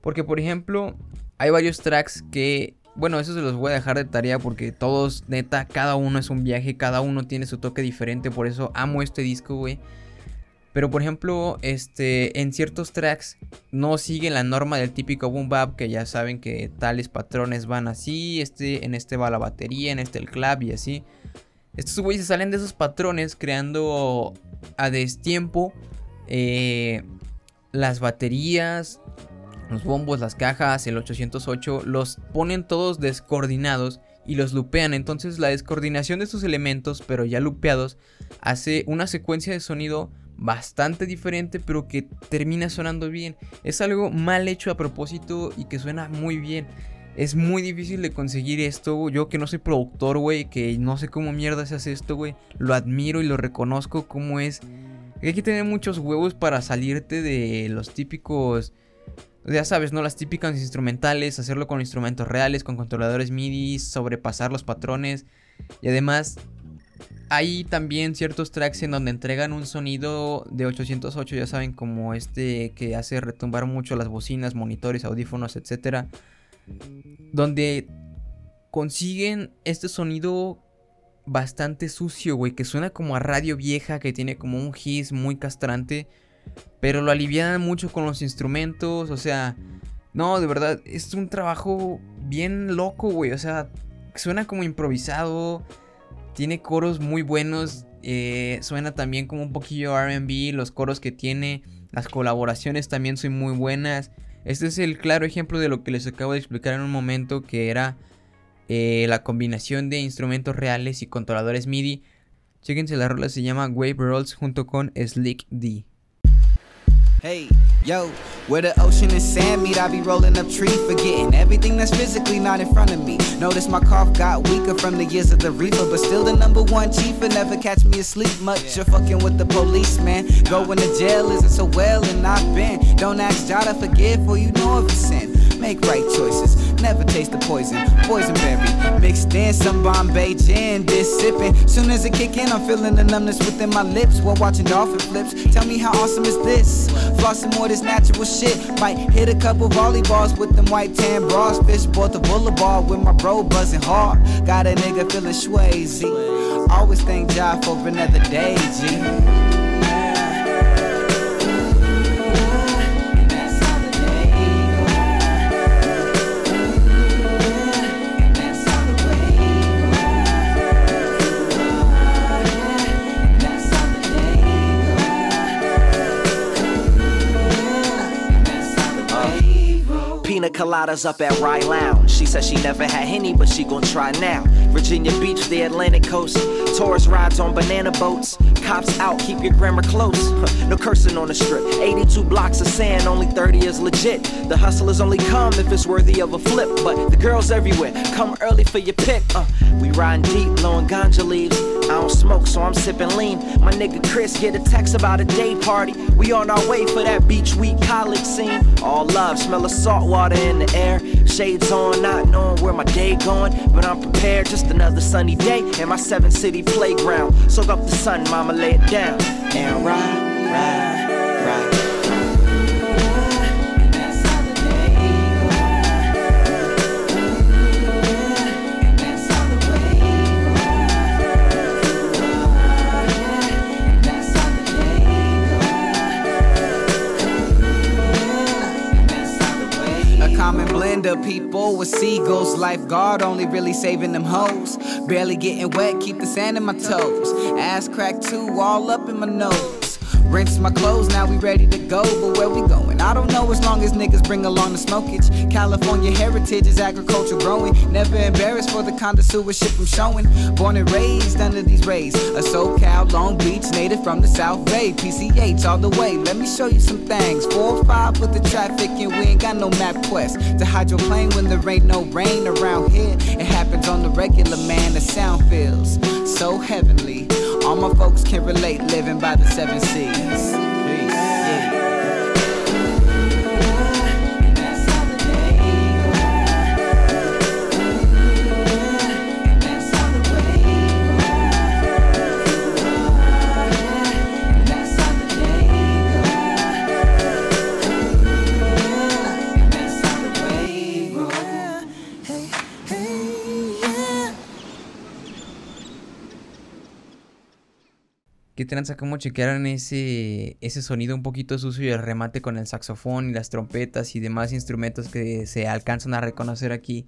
Porque por ejemplo, hay varios tracks que bueno, eso se los voy a dejar de tarea porque todos, neta, cada uno es un viaje, cada uno tiene su toque diferente, por eso amo este disco, güey. Pero por ejemplo, este, en ciertos tracks no siguen la norma del típico boom bap, que ya saben que tales patrones van así, este, en este va la batería, en este el clap y así. Estos güeyes salen de esos patrones creando a destiempo eh, las baterías, los bombos, las cajas, el 808, los ponen todos descoordinados y los lupean. Entonces la descoordinación de estos elementos, pero ya lupeados, hace una secuencia de sonido bastante diferente, pero que termina sonando bien. Es algo mal hecho a propósito y que suena muy bien. Es muy difícil de conseguir esto. Yo que no soy productor, güey, que no sé cómo mierda se hace esto, güey. Lo admiro y lo reconozco como es. Hay que tener muchos huevos para salirte de los típicos ya sabes, ¿no? Las típicas instrumentales, hacerlo con instrumentos reales, con controladores MIDI, sobrepasar los patrones. Y además, hay también ciertos tracks en donde entregan un sonido de 808, ya saben, como este que hace retumbar mucho las bocinas, monitores, audífonos, etc. Donde consiguen este sonido bastante sucio, güey, que suena como a radio vieja, que tiene como un hiss muy castrante. Pero lo alivian mucho con los instrumentos. O sea, no, de verdad, es un trabajo bien loco, güey. O sea, suena como improvisado. Tiene coros muy buenos. Eh, suena también como un poquillo RB. Los coros que tiene. Las colaboraciones también son muy buenas. Este es el claro ejemplo de lo que les acabo de explicar en un momento. Que era eh, la combinación de instrumentos reales y controladores MIDI. Chéquense la rola, se llama Wave Rolls junto con Slick D.
Hey, yo, where the ocean and sand meet, I be rolling up trees, forgetting everything that's physically not in front of me. Notice my cough got weaker from the years of the reefer, but still the number one chief and never catch me asleep much. You're fucking with the police, man. Going to jail isn't so well, and I've been. Don't ask to forgive, for you know if you sin. Make right choices, never taste the poison. Poison berry, mixed in some Bombay gin, this sipping. Soon as it kick in, I'm feeling the numbness within my lips while watching dolphin flips. Tell me how awesome is this? Flossing more this natural shit. Might hit a couple volleyballs with them white tan bras. Fish bought the boulevard with my bro buzzing hard. Got a nigga feeling swayzy. Always thank God for another day, G.
Pina coladas up at Rye Lounge. She She never had Henny, but she gon' try now. Virginia Beach, the Atlantic coast. Tourist rides on banana boats. Cops out, keep your grammar close. no cursing on the strip. 82 blocks of sand, only 30 is legit. The hustlers only come if it's worthy of a flip. But the girls everywhere, come early for your pick. Uh, we riding deep, blowing ganja leaves. I don't smoke, so I'm sipping lean. My nigga Chris get a text about a day party. We on our way for that beach week college scene. All love, smell of salt water in the air. Shades on, not knowing where my day going. But I'm prepared, just another sunny day in my seven city playground. Soak up the sun, mama, lay it down. And ride, ride, ride.
With seagulls. Lifeguard only really saving them hoes. Barely getting wet, keep the sand in my toes. Ass crack too, all up in my nose. Rinse my clothes, now we ready to go. But where we going? I don't know as long as niggas bring along the smokage. California heritage is agriculture growing. Never embarrassed for the shit I'm showing. Born and raised under these rays. A SoCal, Long Beach, native from the South Bay. PCH all the way. Let me show you some things. Four or five with the traffic, and we ain't got no map quest. To hide your plane when there ain't no rain around here. It happens on the regular, man. The sound feels so heavenly. All my folks can relate living by the seven seas.
Tranza? ¿Cómo chequearon ese, ese sonido un poquito sucio y el remate con el saxofón y las trompetas y demás instrumentos que se alcanzan a reconocer aquí?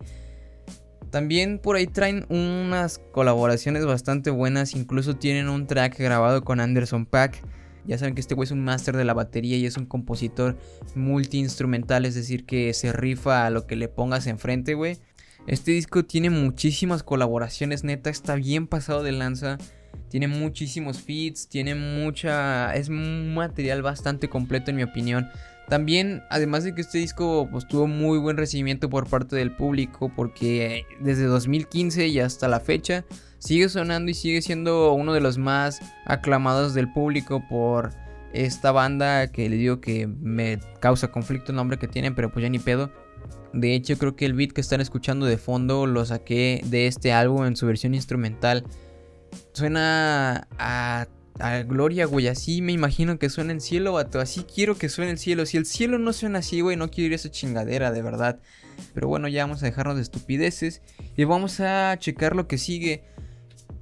También por ahí traen unas colaboraciones bastante buenas, incluso tienen un track grabado con Anderson Pack. Ya saben que este güey es un máster de la batería y es un compositor multi-instrumental, es decir, que se rifa a lo que le pongas enfrente, güey. Este disco tiene muchísimas colaboraciones, neta, está bien pasado de lanza. Tiene muchísimos feats, tiene mucha... Es un material bastante completo en mi opinión. También, además de que este disco pues, tuvo muy buen recibimiento por parte del público, porque desde 2015 y hasta la fecha sigue sonando y sigue siendo uno de los más aclamados del público por esta banda que le digo que me causa conflicto el nombre que tienen, pero pues ya ni pedo. De hecho, creo que el beat que están escuchando de fondo lo saqué de este álbum en su versión instrumental. Suena a, a, Gloria, güey. Así me imagino que suena el cielo, vato. Así quiero que suene el cielo. Si el cielo no suena así, güey, no quiero ir a esa chingadera, de verdad. Pero bueno, ya vamos a dejarnos de estupideces. Y vamos a checar lo que sigue.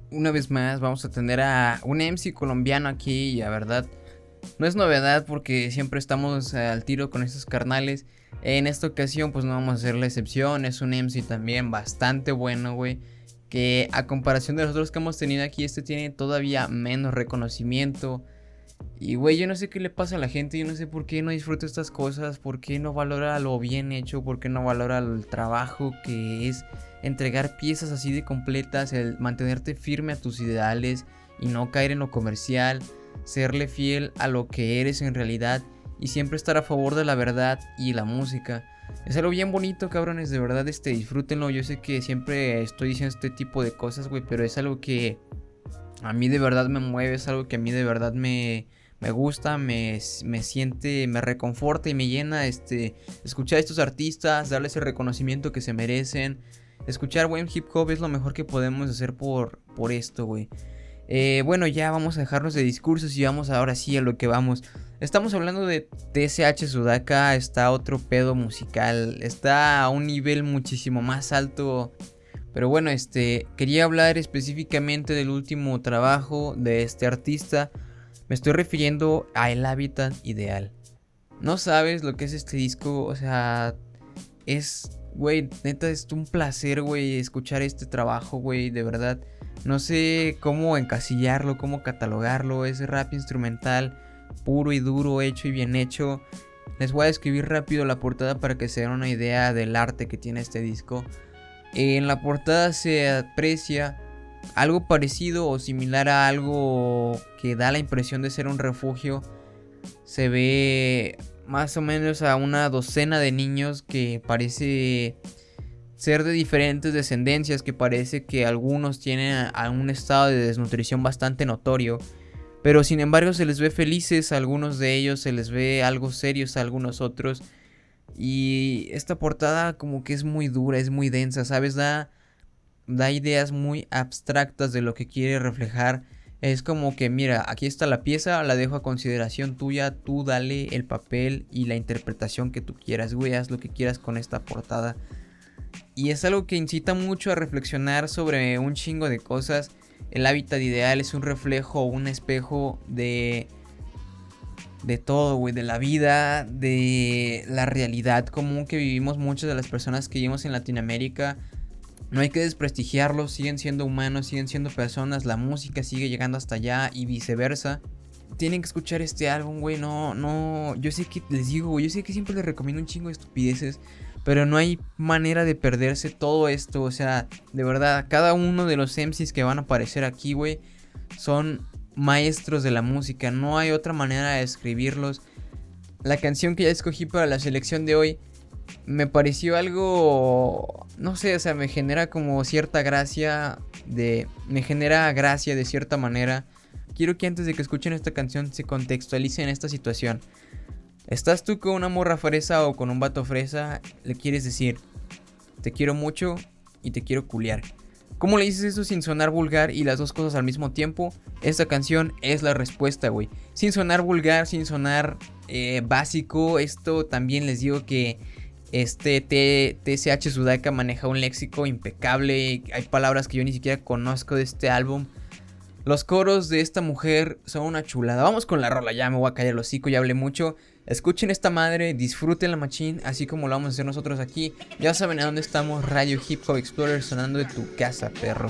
Una vez más, vamos a tener a un MC colombiano aquí. Y la verdad, no es novedad porque siempre estamos al tiro con estos carnales. En esta ocasión, pues no vamos a hacer la excepción. Es un MC también bastante bueno, güey que a comparación de los otros que hemos tenido aquí, este tiene todavía menos reconocimiento. Y güey, yo no sé qué le pasa a la gente, yo no sé por qué no disfruta estas cosas, por qué no valora lo bien hecho, por qué no valora el trabajo que es entregar piezas así de completas, el mantenerte firme a tus ideales y no caer en lo comercial, serle fiel a lo que eres en realidad y siempre estar a favor de la verdad y la música. Es algo bien bonito, cabrones, de verdad, este, disfrútenlo. Yo sé que siempre estoy diciendo este tipo de cosas, güey, pero es algo que a mí de verdad me mueve, es algo que a mí de verdad me, me gusta, me, me, siente, me reconforta y me llena, este, escuchar a estos artistas, darles el reconocimiento que se merecen. Escuchar buen hip hop es lo mejor que podemos hacer por, por esto, güey. Eh, bueno, ya vamos a dejarnos de discursos y vamos ahora sí a lo que vamos. Estamos hablando de TSH Sudaka, está otro pedo musical, está a un nivel muchísimo más alto. Pero bueno, este, quería hablar específicamente del último trabajo de este artista. Me estoy refiriendo a El Hábitat Ideal. No sabes lo que es este disco, o sea, es, güey, neta, es un placer, güey, escuchar este trabajo, güey, de verdad. No sé cómo encasillarlo, cómo catalogarlo, es rap instrumental puro y duro, hecho y bien hecho. Les voy a describir rápido la portada para que se den una idea del arte que tiene este disco. En la portada se aprecia algo parecido o similar a algo que da la impresión de ser un refugio. Se ve más o menos a una docena de niños que parece ser de diferentes descendencias, que parece que algunos tienen a un estado de desnutrición bastante notorio. Pero sin embargo se les ve felices, a algunos de ellos se les ve algo serios, a algunos otros. Y esta portada como que es muy dura, es muy densa, ¿sabes? Da, da ideas muy abstractas de lo que quiere reflejar. Es como que, mira, aquí está la pieza, la dejo a consideración tuya, tú dale el papel y la interpretación que tú quieras, güey, haz lo que quieras con esta portada. Y es algo que incita mucho a reflexionar sobre un chingo de cosas. El hábitat ideal es un reflejo, un espejo de de todo, güey, de la vida, de la realidad común que vivimos muchas de las personas que vivimos en Latinoamérica. No hay que desprestigiarlos, siguen siendo humanos, siguen siendo personas, la música sigue llegando hasta allá y viceversa. Tienen que escuchar este álbum, güey, no, no, yo sé que les digo, güey, yo sé que siempre les recomiendo un chingo de estupideces, pero no hay manera de perderse todo esto, o sea, de verdad, cada uno de los MCs que van a aparecer aquí, güey, son maestros de la música, no hay otra manera de escribirlos. La canción que ya escogí para la selección de hoy me pareció algo, no sé, o sea, me genera como cierta gracia de, me genera gracia de cierta manera. Quiero que antes de que escuchen esta canción se contextualicen esta situación. Estás tú con una morra fresa o con un vato fresa, le quieres decir, te quiero mucho y te quiero culiar. ¿Cómo le dices eso sin sonar vulgar y las dos cosas al mismo tiempo? Esta canción es la respuesta, güey. Sin sonar vulgar, sin sonar eh, básico. Esto también les digo que este TSH Sudaka maneja un léxico impecable. Hay palabras que yo ni siquiera conozco de este álbum. Los coros de esta mujer son una chulada. Vamos con la rola, ya me voy a callar el hocico, ya hablé mucho. Escuchen esta madre, disfruten la machine, así como lo vamos a hacer nosotros aquí. Ya saben a dónde estamos, Radio Hip Hop Explorer sonando de tu casa, perro.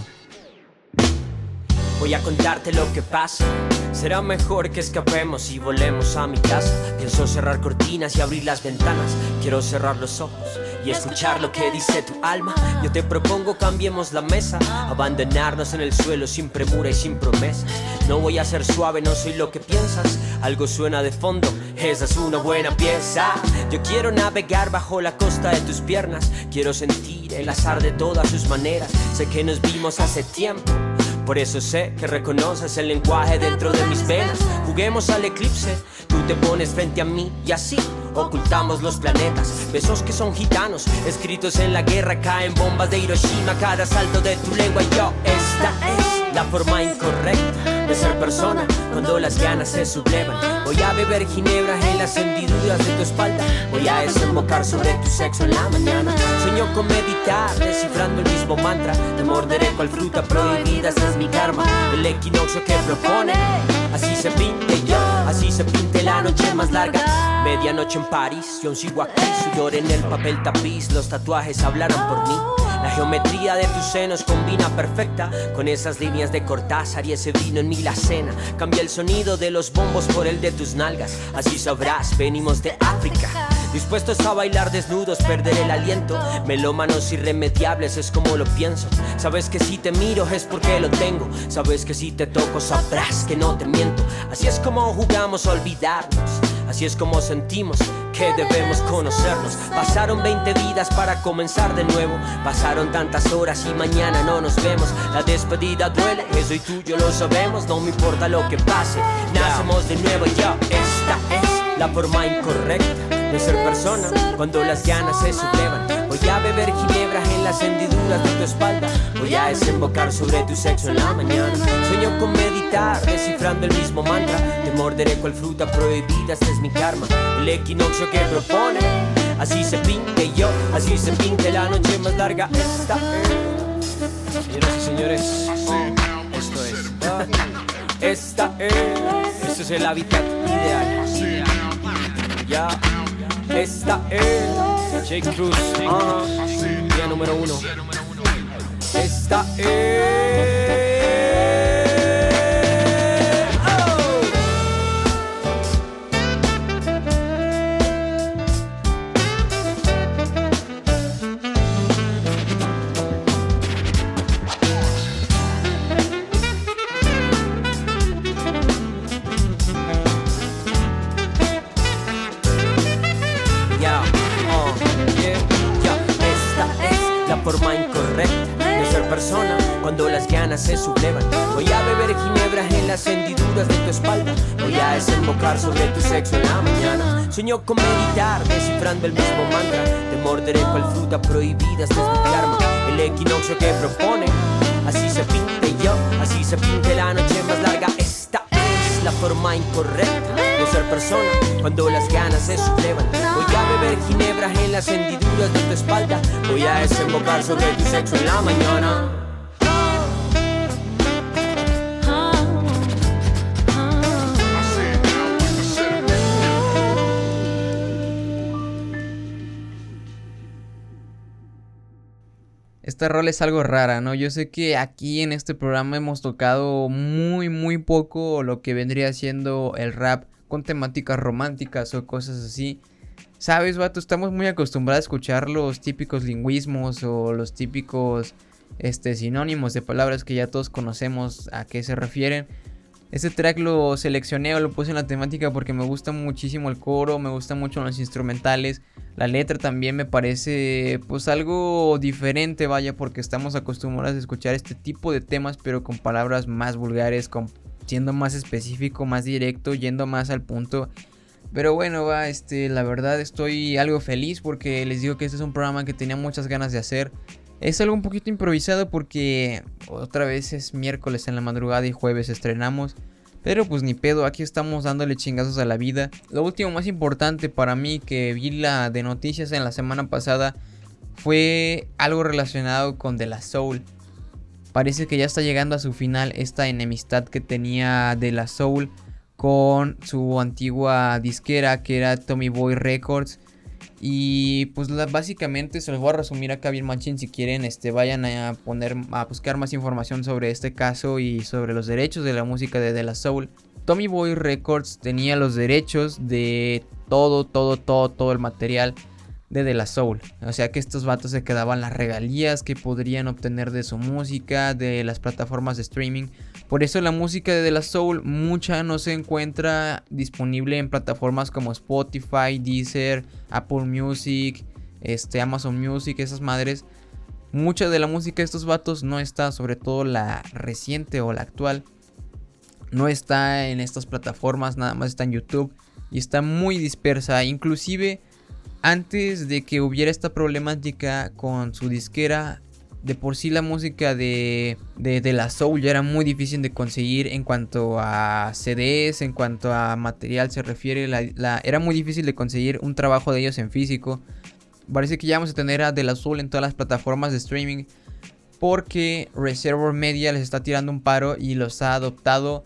Voy a contarte lo que pasa. Será mejor que escapemos y volemos a mi casa. Pienso cerrar cortinas y abrir las ventanas. Quiero cerrar los ojos y escuchar lo que dice tu alma. Yo te propongo cambiemos la mesa, abandonarnos en el suelo sin premura y sin promesas. No voy a ser suave, no soy lo que piensas. Algo suena de fondo, esa es una buena pieza. Yo quiero navegar bajo la costa de tus piernas. Quiero sentir el azar de todas sus maneras. Sé que nos vimos hace tiempo. Por eso sé que reconoces el lenguaje dentro de mis venas. Juguemos al eclipse, tú te pones frente a mí y así ocultamos los planetas. Besos que son gitanos, escritos en la guerra, caen bombas de Hiroshima, cada salto de tu lengua y yo. Esta es la forma incorrecta de ser persona cuando las ganas se sublevan. Voy a beber ginebra en las hendiduras de tu espalda. Voy a desembocar sobre tu sexo en la mañana. Sueño con meditar, descifrando el mismo mantra. Te morderé cual fruta prohibida, ese es mi karma. El equinoccio que propone, así se pinte yo, así se pinte la noche más larga. Medianoche en París, yo sigo aquí, sudor en el papel tapiz, los tatuajes hablaron por mí. La geometría de tus senos combina perfecta con esas líneas de Cortázar y ese vino en mi la cena. Cambia el sonido de los bombos por el de tus nalgas. Así sabrás, venimos de África. Dispuestos a bailar desnudos, perder el aliento. Melómanos irremediables es como lo pienso. Sabes que si te miro es porque lo tengo. Sabes que si te toco sabrás que no te miento. Así es como jugamos a olvidarnos. Así es como sentimos que debemos conocernos. Pasaron 20 vidas para comenzar de nuevo. Pasaron tantas horas y mañana no nos vemos. La despedida duele, eso y tú yo lo sabemos. No me importa lo que pase, nacemos de nuevo y yo. Esta es la forma incorrecta de ser persona cuando las ganas se sublevan. Voy a beber ginebra en las hendiduras de tu espalda. Voy a desembocar sobre tu sexo en la mañana. Sueño con meditar, descifrando el mismo mantra. Te morderé cual fruta prohibida, este es mi karma. El equinoccio que propone. Así se pinte yo, así se pinte la noche más larga. Esta es. Señoras y señores, esto es. Esta es. Este es el hábitat ideal. Ya. Esta es Jake Cruz, ah, día número uno. Esta es. Oh. Ganas se sublevan. Voy a beber ginebra en las hendiduras de tu espalda. Voy a desembocar sobre tu sexo en la mañana. Sueño con meditar, descifrando el mismo mantra. Te morderé cual fruta prohibida, es mi karma. El equinoccio que propone, así se pinte yo, así se pinte la noche más larga. Esta es la forma incorrecta de ser persona cuando las ganas se sublevan. Voy a beber ginebra en las hendiduras de tu espalda. Voy a desembocar sobre tu sexo en la mañana.
Esta rol es algo rara, ¿no? Yo sé que aquí en este programa hemos tocado muy, muy poco lo que vendría siendo el rap con temáticas románticas o cosas así. Sabes, vato, estamos muy acostumbrados a escuchar los típicos lingüismos o los típicos este, sinónimos de palabras que ya todos conocemos a qué se refieren. Este track lo seleccioné o lo puse en la temática porque me gusta muchísimo el coro, me gustan mucho los instrumentales. La letra también me parece pues algo diferente, vaya, porque estamos acostumbrados a escuchar este tipo de temas pero con palabras más vulgares, siendo más específico, más directo, yendo más al punto. Pero bueno, va, este, la verdad estoy algo feliz porque les digo que este es un programa que tenía muchas ganas de hacer. Es algo un poquito improvisado porque otra vez es miércoles en la madrugada y jueves estrenamos. Pero pues ni pedo, aquí estamos dándole chingazos a la vida. Lo último más importante para mí que vi la de noticias en la semana pasada fue algo relacionado con De La Soul. Parece que ya está llegando a su final esta enemistad que tenía De La Soul con su antigua disquera que era Tommy Boy Records. Y pues básicamente se los voy a resumir acá bien machín. Si quieren, este, vayan a poner a buscar más información sobre este caso y sobre los derechos de la música de De La Soul. Tommy Boy Records tenía los derechos de todo, todo, todo, todo el material de De La Soul. O sea que estos vatos se quedaban las regalías que podrían obtener de su música, de las plataformas de streaming. Por eso la música de La Soul mucha no se encuentra disponible en plataformas como Spotify, Deezer, Apple Music, este, Amazon Music, esas madres. Mucha de la música de estos vatos no está, sobre todo la reciente o la actual, no está en estas plataformas, nada más está en YouTube y está muy dispersa. Inclusive antes de que hubiera esta problemática con su disquera, de por sí la música de, de, la Soul ya era muy difícil de conseguir en cuanto a CDs, en cuanto a material se refiere, la, era muy difícil de conseguir un trabajo de ellos en físico. Parece que ya vamos a tener a De La Soul en todas las plataformas de streaming porque Reservoir Media les está tirando un paro y los ha adoptado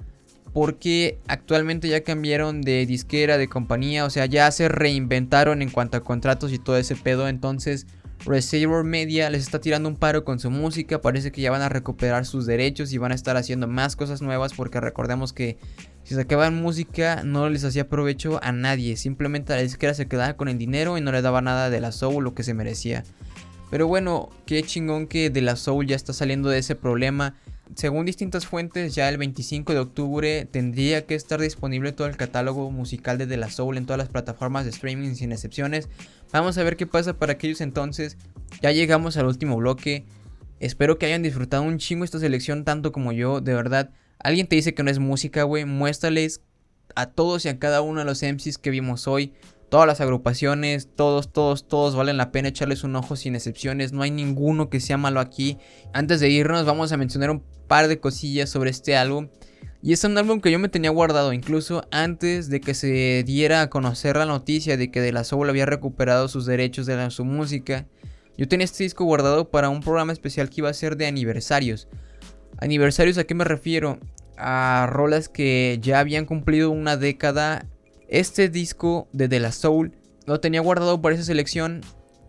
porque actualmente ya cambiaron de disquera, de compañía, o sea, ya se reinventaron en cuanto a contratos y todo ese pedo, entonces Receiver Media les está tirando un paro con su música. Parece que ya van a recuperar sus derechos y van a estar haciendo más cosas nuevas. Porque recordemos que si sacaban música no les hacía provecho a nadie. Simplemente la disquera se quedaba con el dinero y no le daba nada de la Soul lo que se merecía. Pero bueno, qué chingón que de la Soul ya está saliendo de ese problema. Según distintas fuentes, ya el 25 de octubre tendría que estar disponible todo el catálogo musical de De La Soul en todas las plataformas de streaming sin excepciones. Vamos a ver qué pasa para aquellos entonces. Ya llegamos al último bloque. Espero que hayan disfrutado un chingo esta selección tanto como yo, de verdad. Alguien te dice que no es música, güey. Muéstrales a todos y a cada uno de los MCs que vimos hoy Todas las agrupaciones, todos, todos, todos valen la pena echarles un ojo sin excepciones. No hay ninguno que sea malo aquí. Antes de irnos, vamos a mencionar un par de cosillas sobre este álbum. Y es un álbum que yo me tenía guardado incluso antes de que se diera a conocer la noticia de que De La Soul había recuperado sus derechos de su música. Yo tenía este disco guardado para un programa especial que iba a ser de aniversarios. ¿Aniversarios a qué me refiero? A rolas que ya habían cumplido una década este disco de The La Soul lo tenía guardado para esa selección,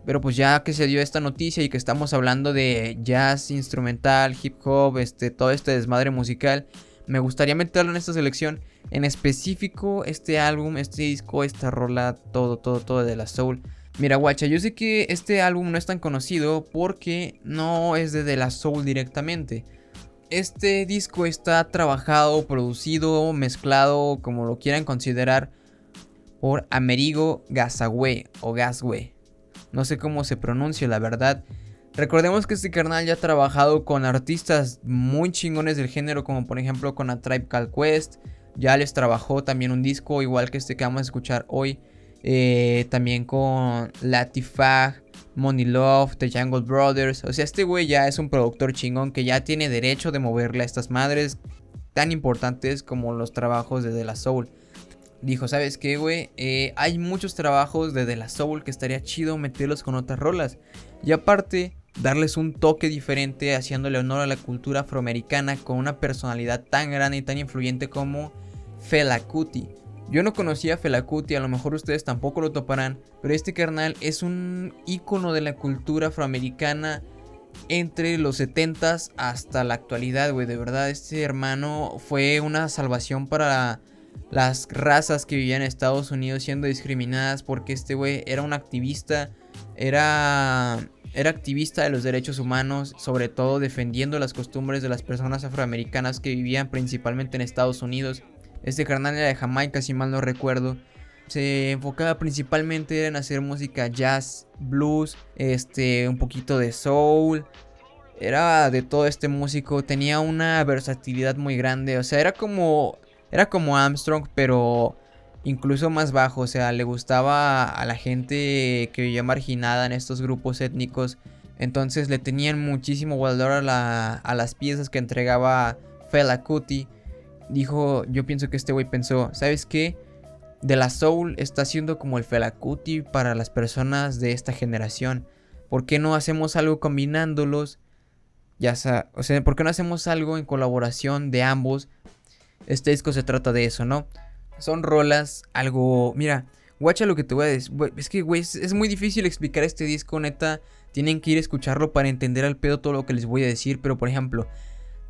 pero pues ya que se dio esta noticia y que estamos hablando de jazz, instrumental, hip hop, este, todo este desmadre musical, me gustaría meterlo en esta selección. En específico, este álbum, este disco, esta rola, todo, todo, todo de la Soul. Mira, guacha, yo sé que este álbum no es tan conocido porque no es de The La Soul directamente. Este disco está trabajado, producido, mezclado, como lo quieran considerar por Amerigo Gazaway o Gasway. No sé cómo se pronuncia, la verdad. Recordemos que este carnal ya ha trabajado con artistas muy chingones del género, como por ejemplo con A Tribe Called Quest. Ya les trabajó también un disco, igual que este que vamos a escuchar hoy. Eh, también con Latifah, Money Love, The Jungle Brothers. O sea, este güey ya es un productor chingón que ya tiene derecho de moverle a estas madres tan importantes como los trabajos de De Soul. Dijo, ¿sabes qué, güey? Eh, hay muchos trabajos de De La Soul que estaría chido meterlos con otras rolas. Y aparte, darles un toque diferente haciéndole honor a la cultura afroamericana con una personalidad tan grande y tan influyente como Fela Kuti. Yo no conocía a Fela a lo mejor ustedes tampoco lo toparán, pero este carnal es un ícono de la cultura afroamericana entre los 70s hasta la actualidad, güey. De verdad, este hermano fue una salvación para las razas que vivían en Estados Unidos siendo discriminadas porque este güey era un activista, era era activista de los derechos humanos, sobre todo defendiendo las costumbres de las personas afroamericanas que vivían principalmente en Estados Unidos. Este carnal era de Jamaica, si mal no recuerdo. Se enfocaba principalmente en hacer música jazz, blues, este, un poquito de soul. Era de todo este músico, tenía una versatilidad muy grande, o sea, era como era como Armstrong, pero incluso más bajo, o sea, le gustaba a la gente que vivía marginada en estos grupos étnicos. Entonces le tenían muchísimo valor a, a las piezas que entregaba Fela Kuti. Dijo, yo pienso que este güey pensó, ¿sabes qué? De la Soul está siendo como el Fela Kuti para las personas de esta generación. ¿Por qué no hacemos algo combinándolos? Ya sea, o sea, ¿por qué no hacemos algo en colaboración de ambos? Este disco se trata de eso, ¿no? Son rolas, algo... Mira, guacha lo que te voy a decir. Es que, güey, es, muy difícil explicar este disco, neta. Tienen que ir a escucharlo para entender al pedo todo lo que les voy a decir. Pero, por ejemplo...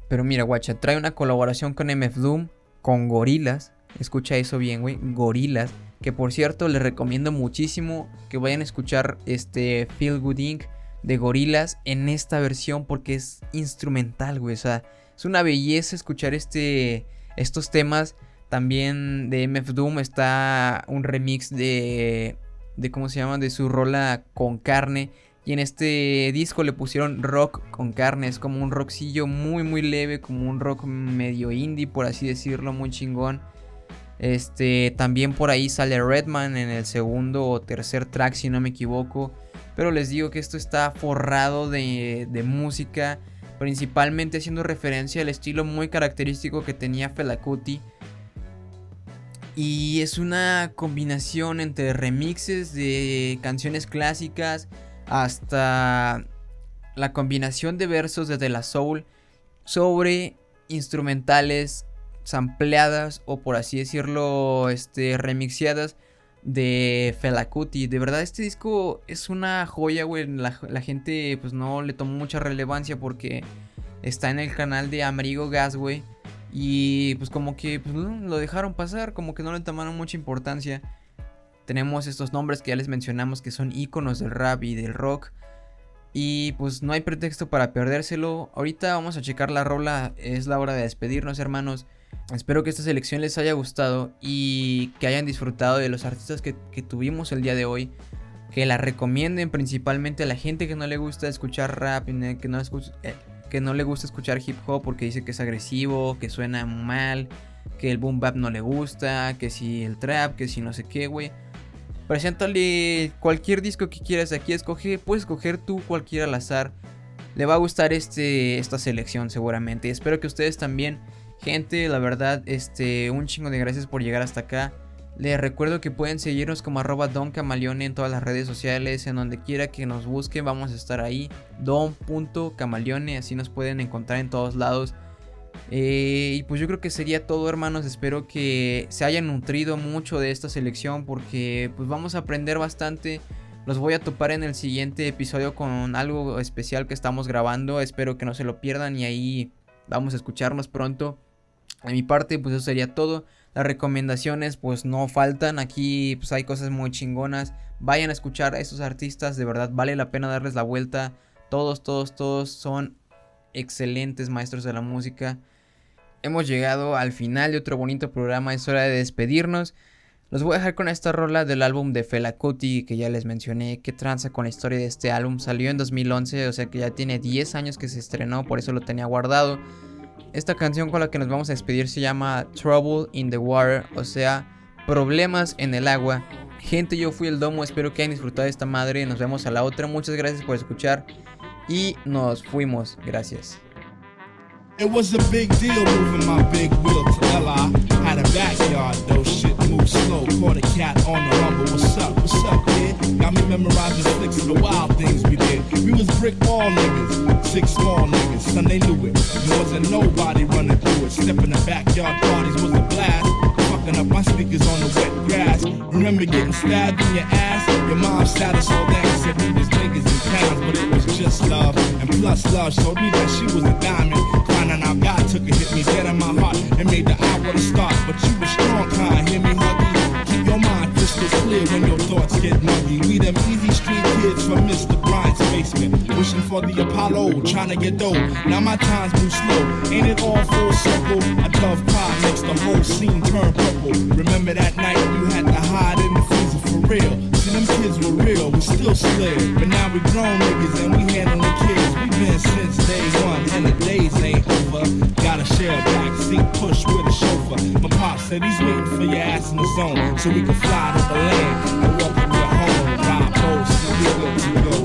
Pero mira, guacha, trae una colaboración con MF Doom, con Gorilas. Escucha eso bien, güey. Gorilas. Que por cierto, les recomiendo muchísimo que vayan a escuchar este Feel Good Inc. de Gorilas en esta versión porque es instrumental, güey. O sea, es una belleza escuchar este, estos temas también de MF Doom está un remix de, de ¿cómo se llama? De su rola con carne. Y en este disco le pusieron rock con carne. Es como un rockcillo muy muy leve, como un rock medio indie, por así decirlo, muy chingón. Este, también por ahí sale Redman en el segundo o tercer track, si no me equivoco. Pero les digo que esto está forrado de, de música, principalmente haciendo referencia al estilo muy característico que tenía Fela Kuti y es una combinación entre remixes de canciones clásicas hasta la combinación de versos de La Soul sobre instrumentales sampleadas o por así decirlo este remixeadas de Fela Kuti. De verdad este disco es una joya, güey. La, gente pues no le tomó mucha relevancia porque está en el canal de Amerigo Gas, güey. Y pues como que pues, lo dejaron pasar, como que no le tomaron mucha importancia. Tenemos estos nombres que ya les mencionamos que son iconos del rap y del rock. Y pues no hay pretexto para perdérselo. Ahorita vamos a checar la rola. Es la hora de despedirnos, hermanos. Espero que esta selección les haya gustado y que hayan disfrutado de los artistas que, tuvimos el día de hoy. Que la recomienden principalmente a la gente que no le gusta escuchar rap, que no, eh, que no le gusta escuchar hip hop porque dice que es agresivo, que suena mal, que el boom bap no le gusta, que si el trap, que si no sé qué, güey. Preséntale cualquier disco que quieras aquí, escoge, puedes escoger tú cualquiera al azar. Le va a gustar este, esta selección seguramente. Espero que ustedes también, gente, la verdad, este, un chingo de gracias por llegar hasta acá. Les recuerdo que pueden seguirnos como arroba Don Camaleone en todas las redes sociales, en donde quiera que nos busquen, vamos a estar ahí. Don.camaleone, así nos pueden encontrar en todos lados. Eh, y pues yo creo que sería todo hermanos, espero que se hayan nutrido mucho de esta selección porque pues vamos a aprender bastante. Los voy a topar en el siguiente episodio con algo especial que estamos grabando, espero que no se lo pierdan y ahí vamos a escucharnos pronto. De mi parte pues eso sería todo. Las recomendaciones pues no faltan, aquí pues hay cosas muy chingonas. Vayan a escuchar a estos artistas, de verdad vale la pena darles la vuelta. Todos, todos, todos son excelentes maestros de la música. Hemos llegado al final de otro bonito programa, es hora de despedirnos. Los voy a dejar con esta rola del álbum de Fela que ya les mencioné. Que tranza con la historia de este álbum. Salió en 2011, o sea que ya tiene 10 años que se estrenó, por eso lo tenía guardado. Esta canción con la que nos vamos a despedir se llama Trouble in the Water, o sea, problemas en el agua. Gente, yo fui el domo, espero que hayan disfrutado de esta madre. Nos vemos a la otra. Muchas gracias por escuchar y nos fuimos. Gracias.
It was a big deal moving my big wheel to LI. Had a backyard though, shit moved slow. Caught a cat on the rumble. What's up? What's up, kid? Got me memorizing flicks of the wild things we did. We was brick wall niggas, six small niggas. Son, they knew it. There wasn't nobody running through it. Stepping the backyard parties was a blast. Fucking up my speakers on the wet grass. Remember getting stabbed in your ass? Your mom sat us all and said we was niggas in towns, but it was just love. And plus love showed me that she was a diamond. Finding out God took it, hit me dead in my heart and made the hour to start. But you were strong, kind, hear me huggy. Crystal clear when your thoughts get muggy. We them easy street kids from Mr. Bryant's basement. Wishing for the Apollo, trying to get dough. Now my times move slow. Ain't it all full circle? A dove cry makes the whole scene turn purple. Remember that night you had to hide in the freezer for real. See, them kids were real, we still slid. But now we grown niggas and we handling the kids. We been since day one, and the days ain't over. A back seat, push with a chauffeur. My pop said he's waiting for your ass in the zone, so we can fly to the land and welcome you home. Rob Bose, we good to go,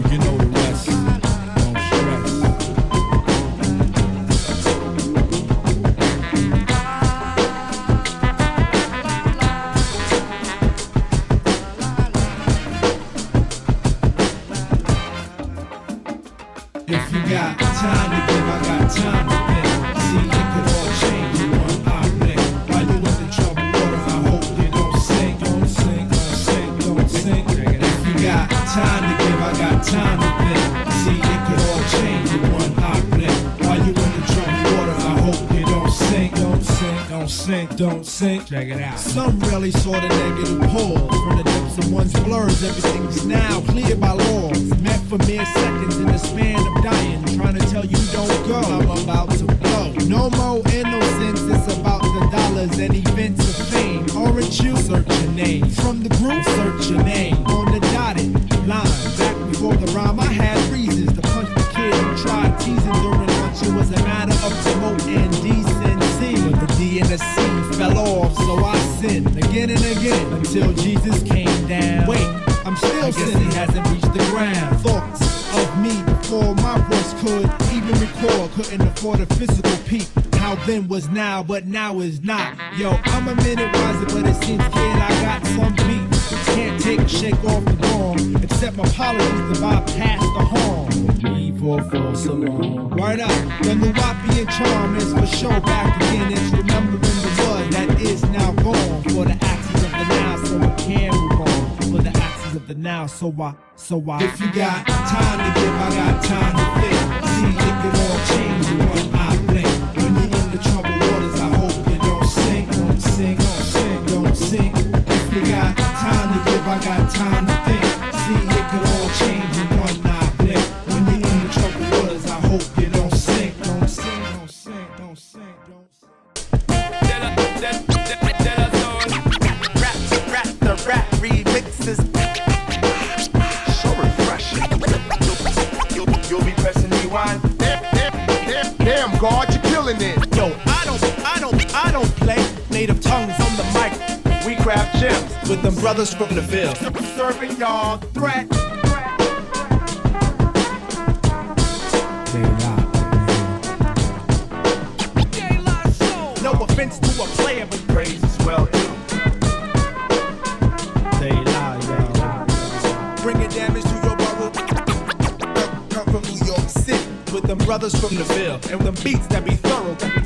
don't sink. Check it out. Some really saw the negative pause from the depths of one's blurs. Everything's now clear by hasn't reached the ground. Thoughts of me before my voice could even record. Couldn't afford a physical peak. How then was now, but now is not. Yo, I'm a minute wiser, but it seems, kid, I got some beat. Can't take a shake off the bomb. except my apologies to bypass the harm. For so long. Word up, the Nuwapian charm is for sure back again. It's remembering the blood that is now gone. For the axis of the now, so I can move on. For the now, so I, so I. If you got time to give, I got time to think. See, it could all change in one eye blink. When you're in the troubled waters, I hope you don't sink, don't sink, don't sink, don't sink. If you got time to give, I got time to think. See, it could all change
God, you're killing it.
Yo, I don't, I don't, I don't play native tongues on the mic.
We craft gems
with them brothers from the field.
Serving y'all threat.
No offense to a player, but them brothers from the Ville and them beats that be thorough.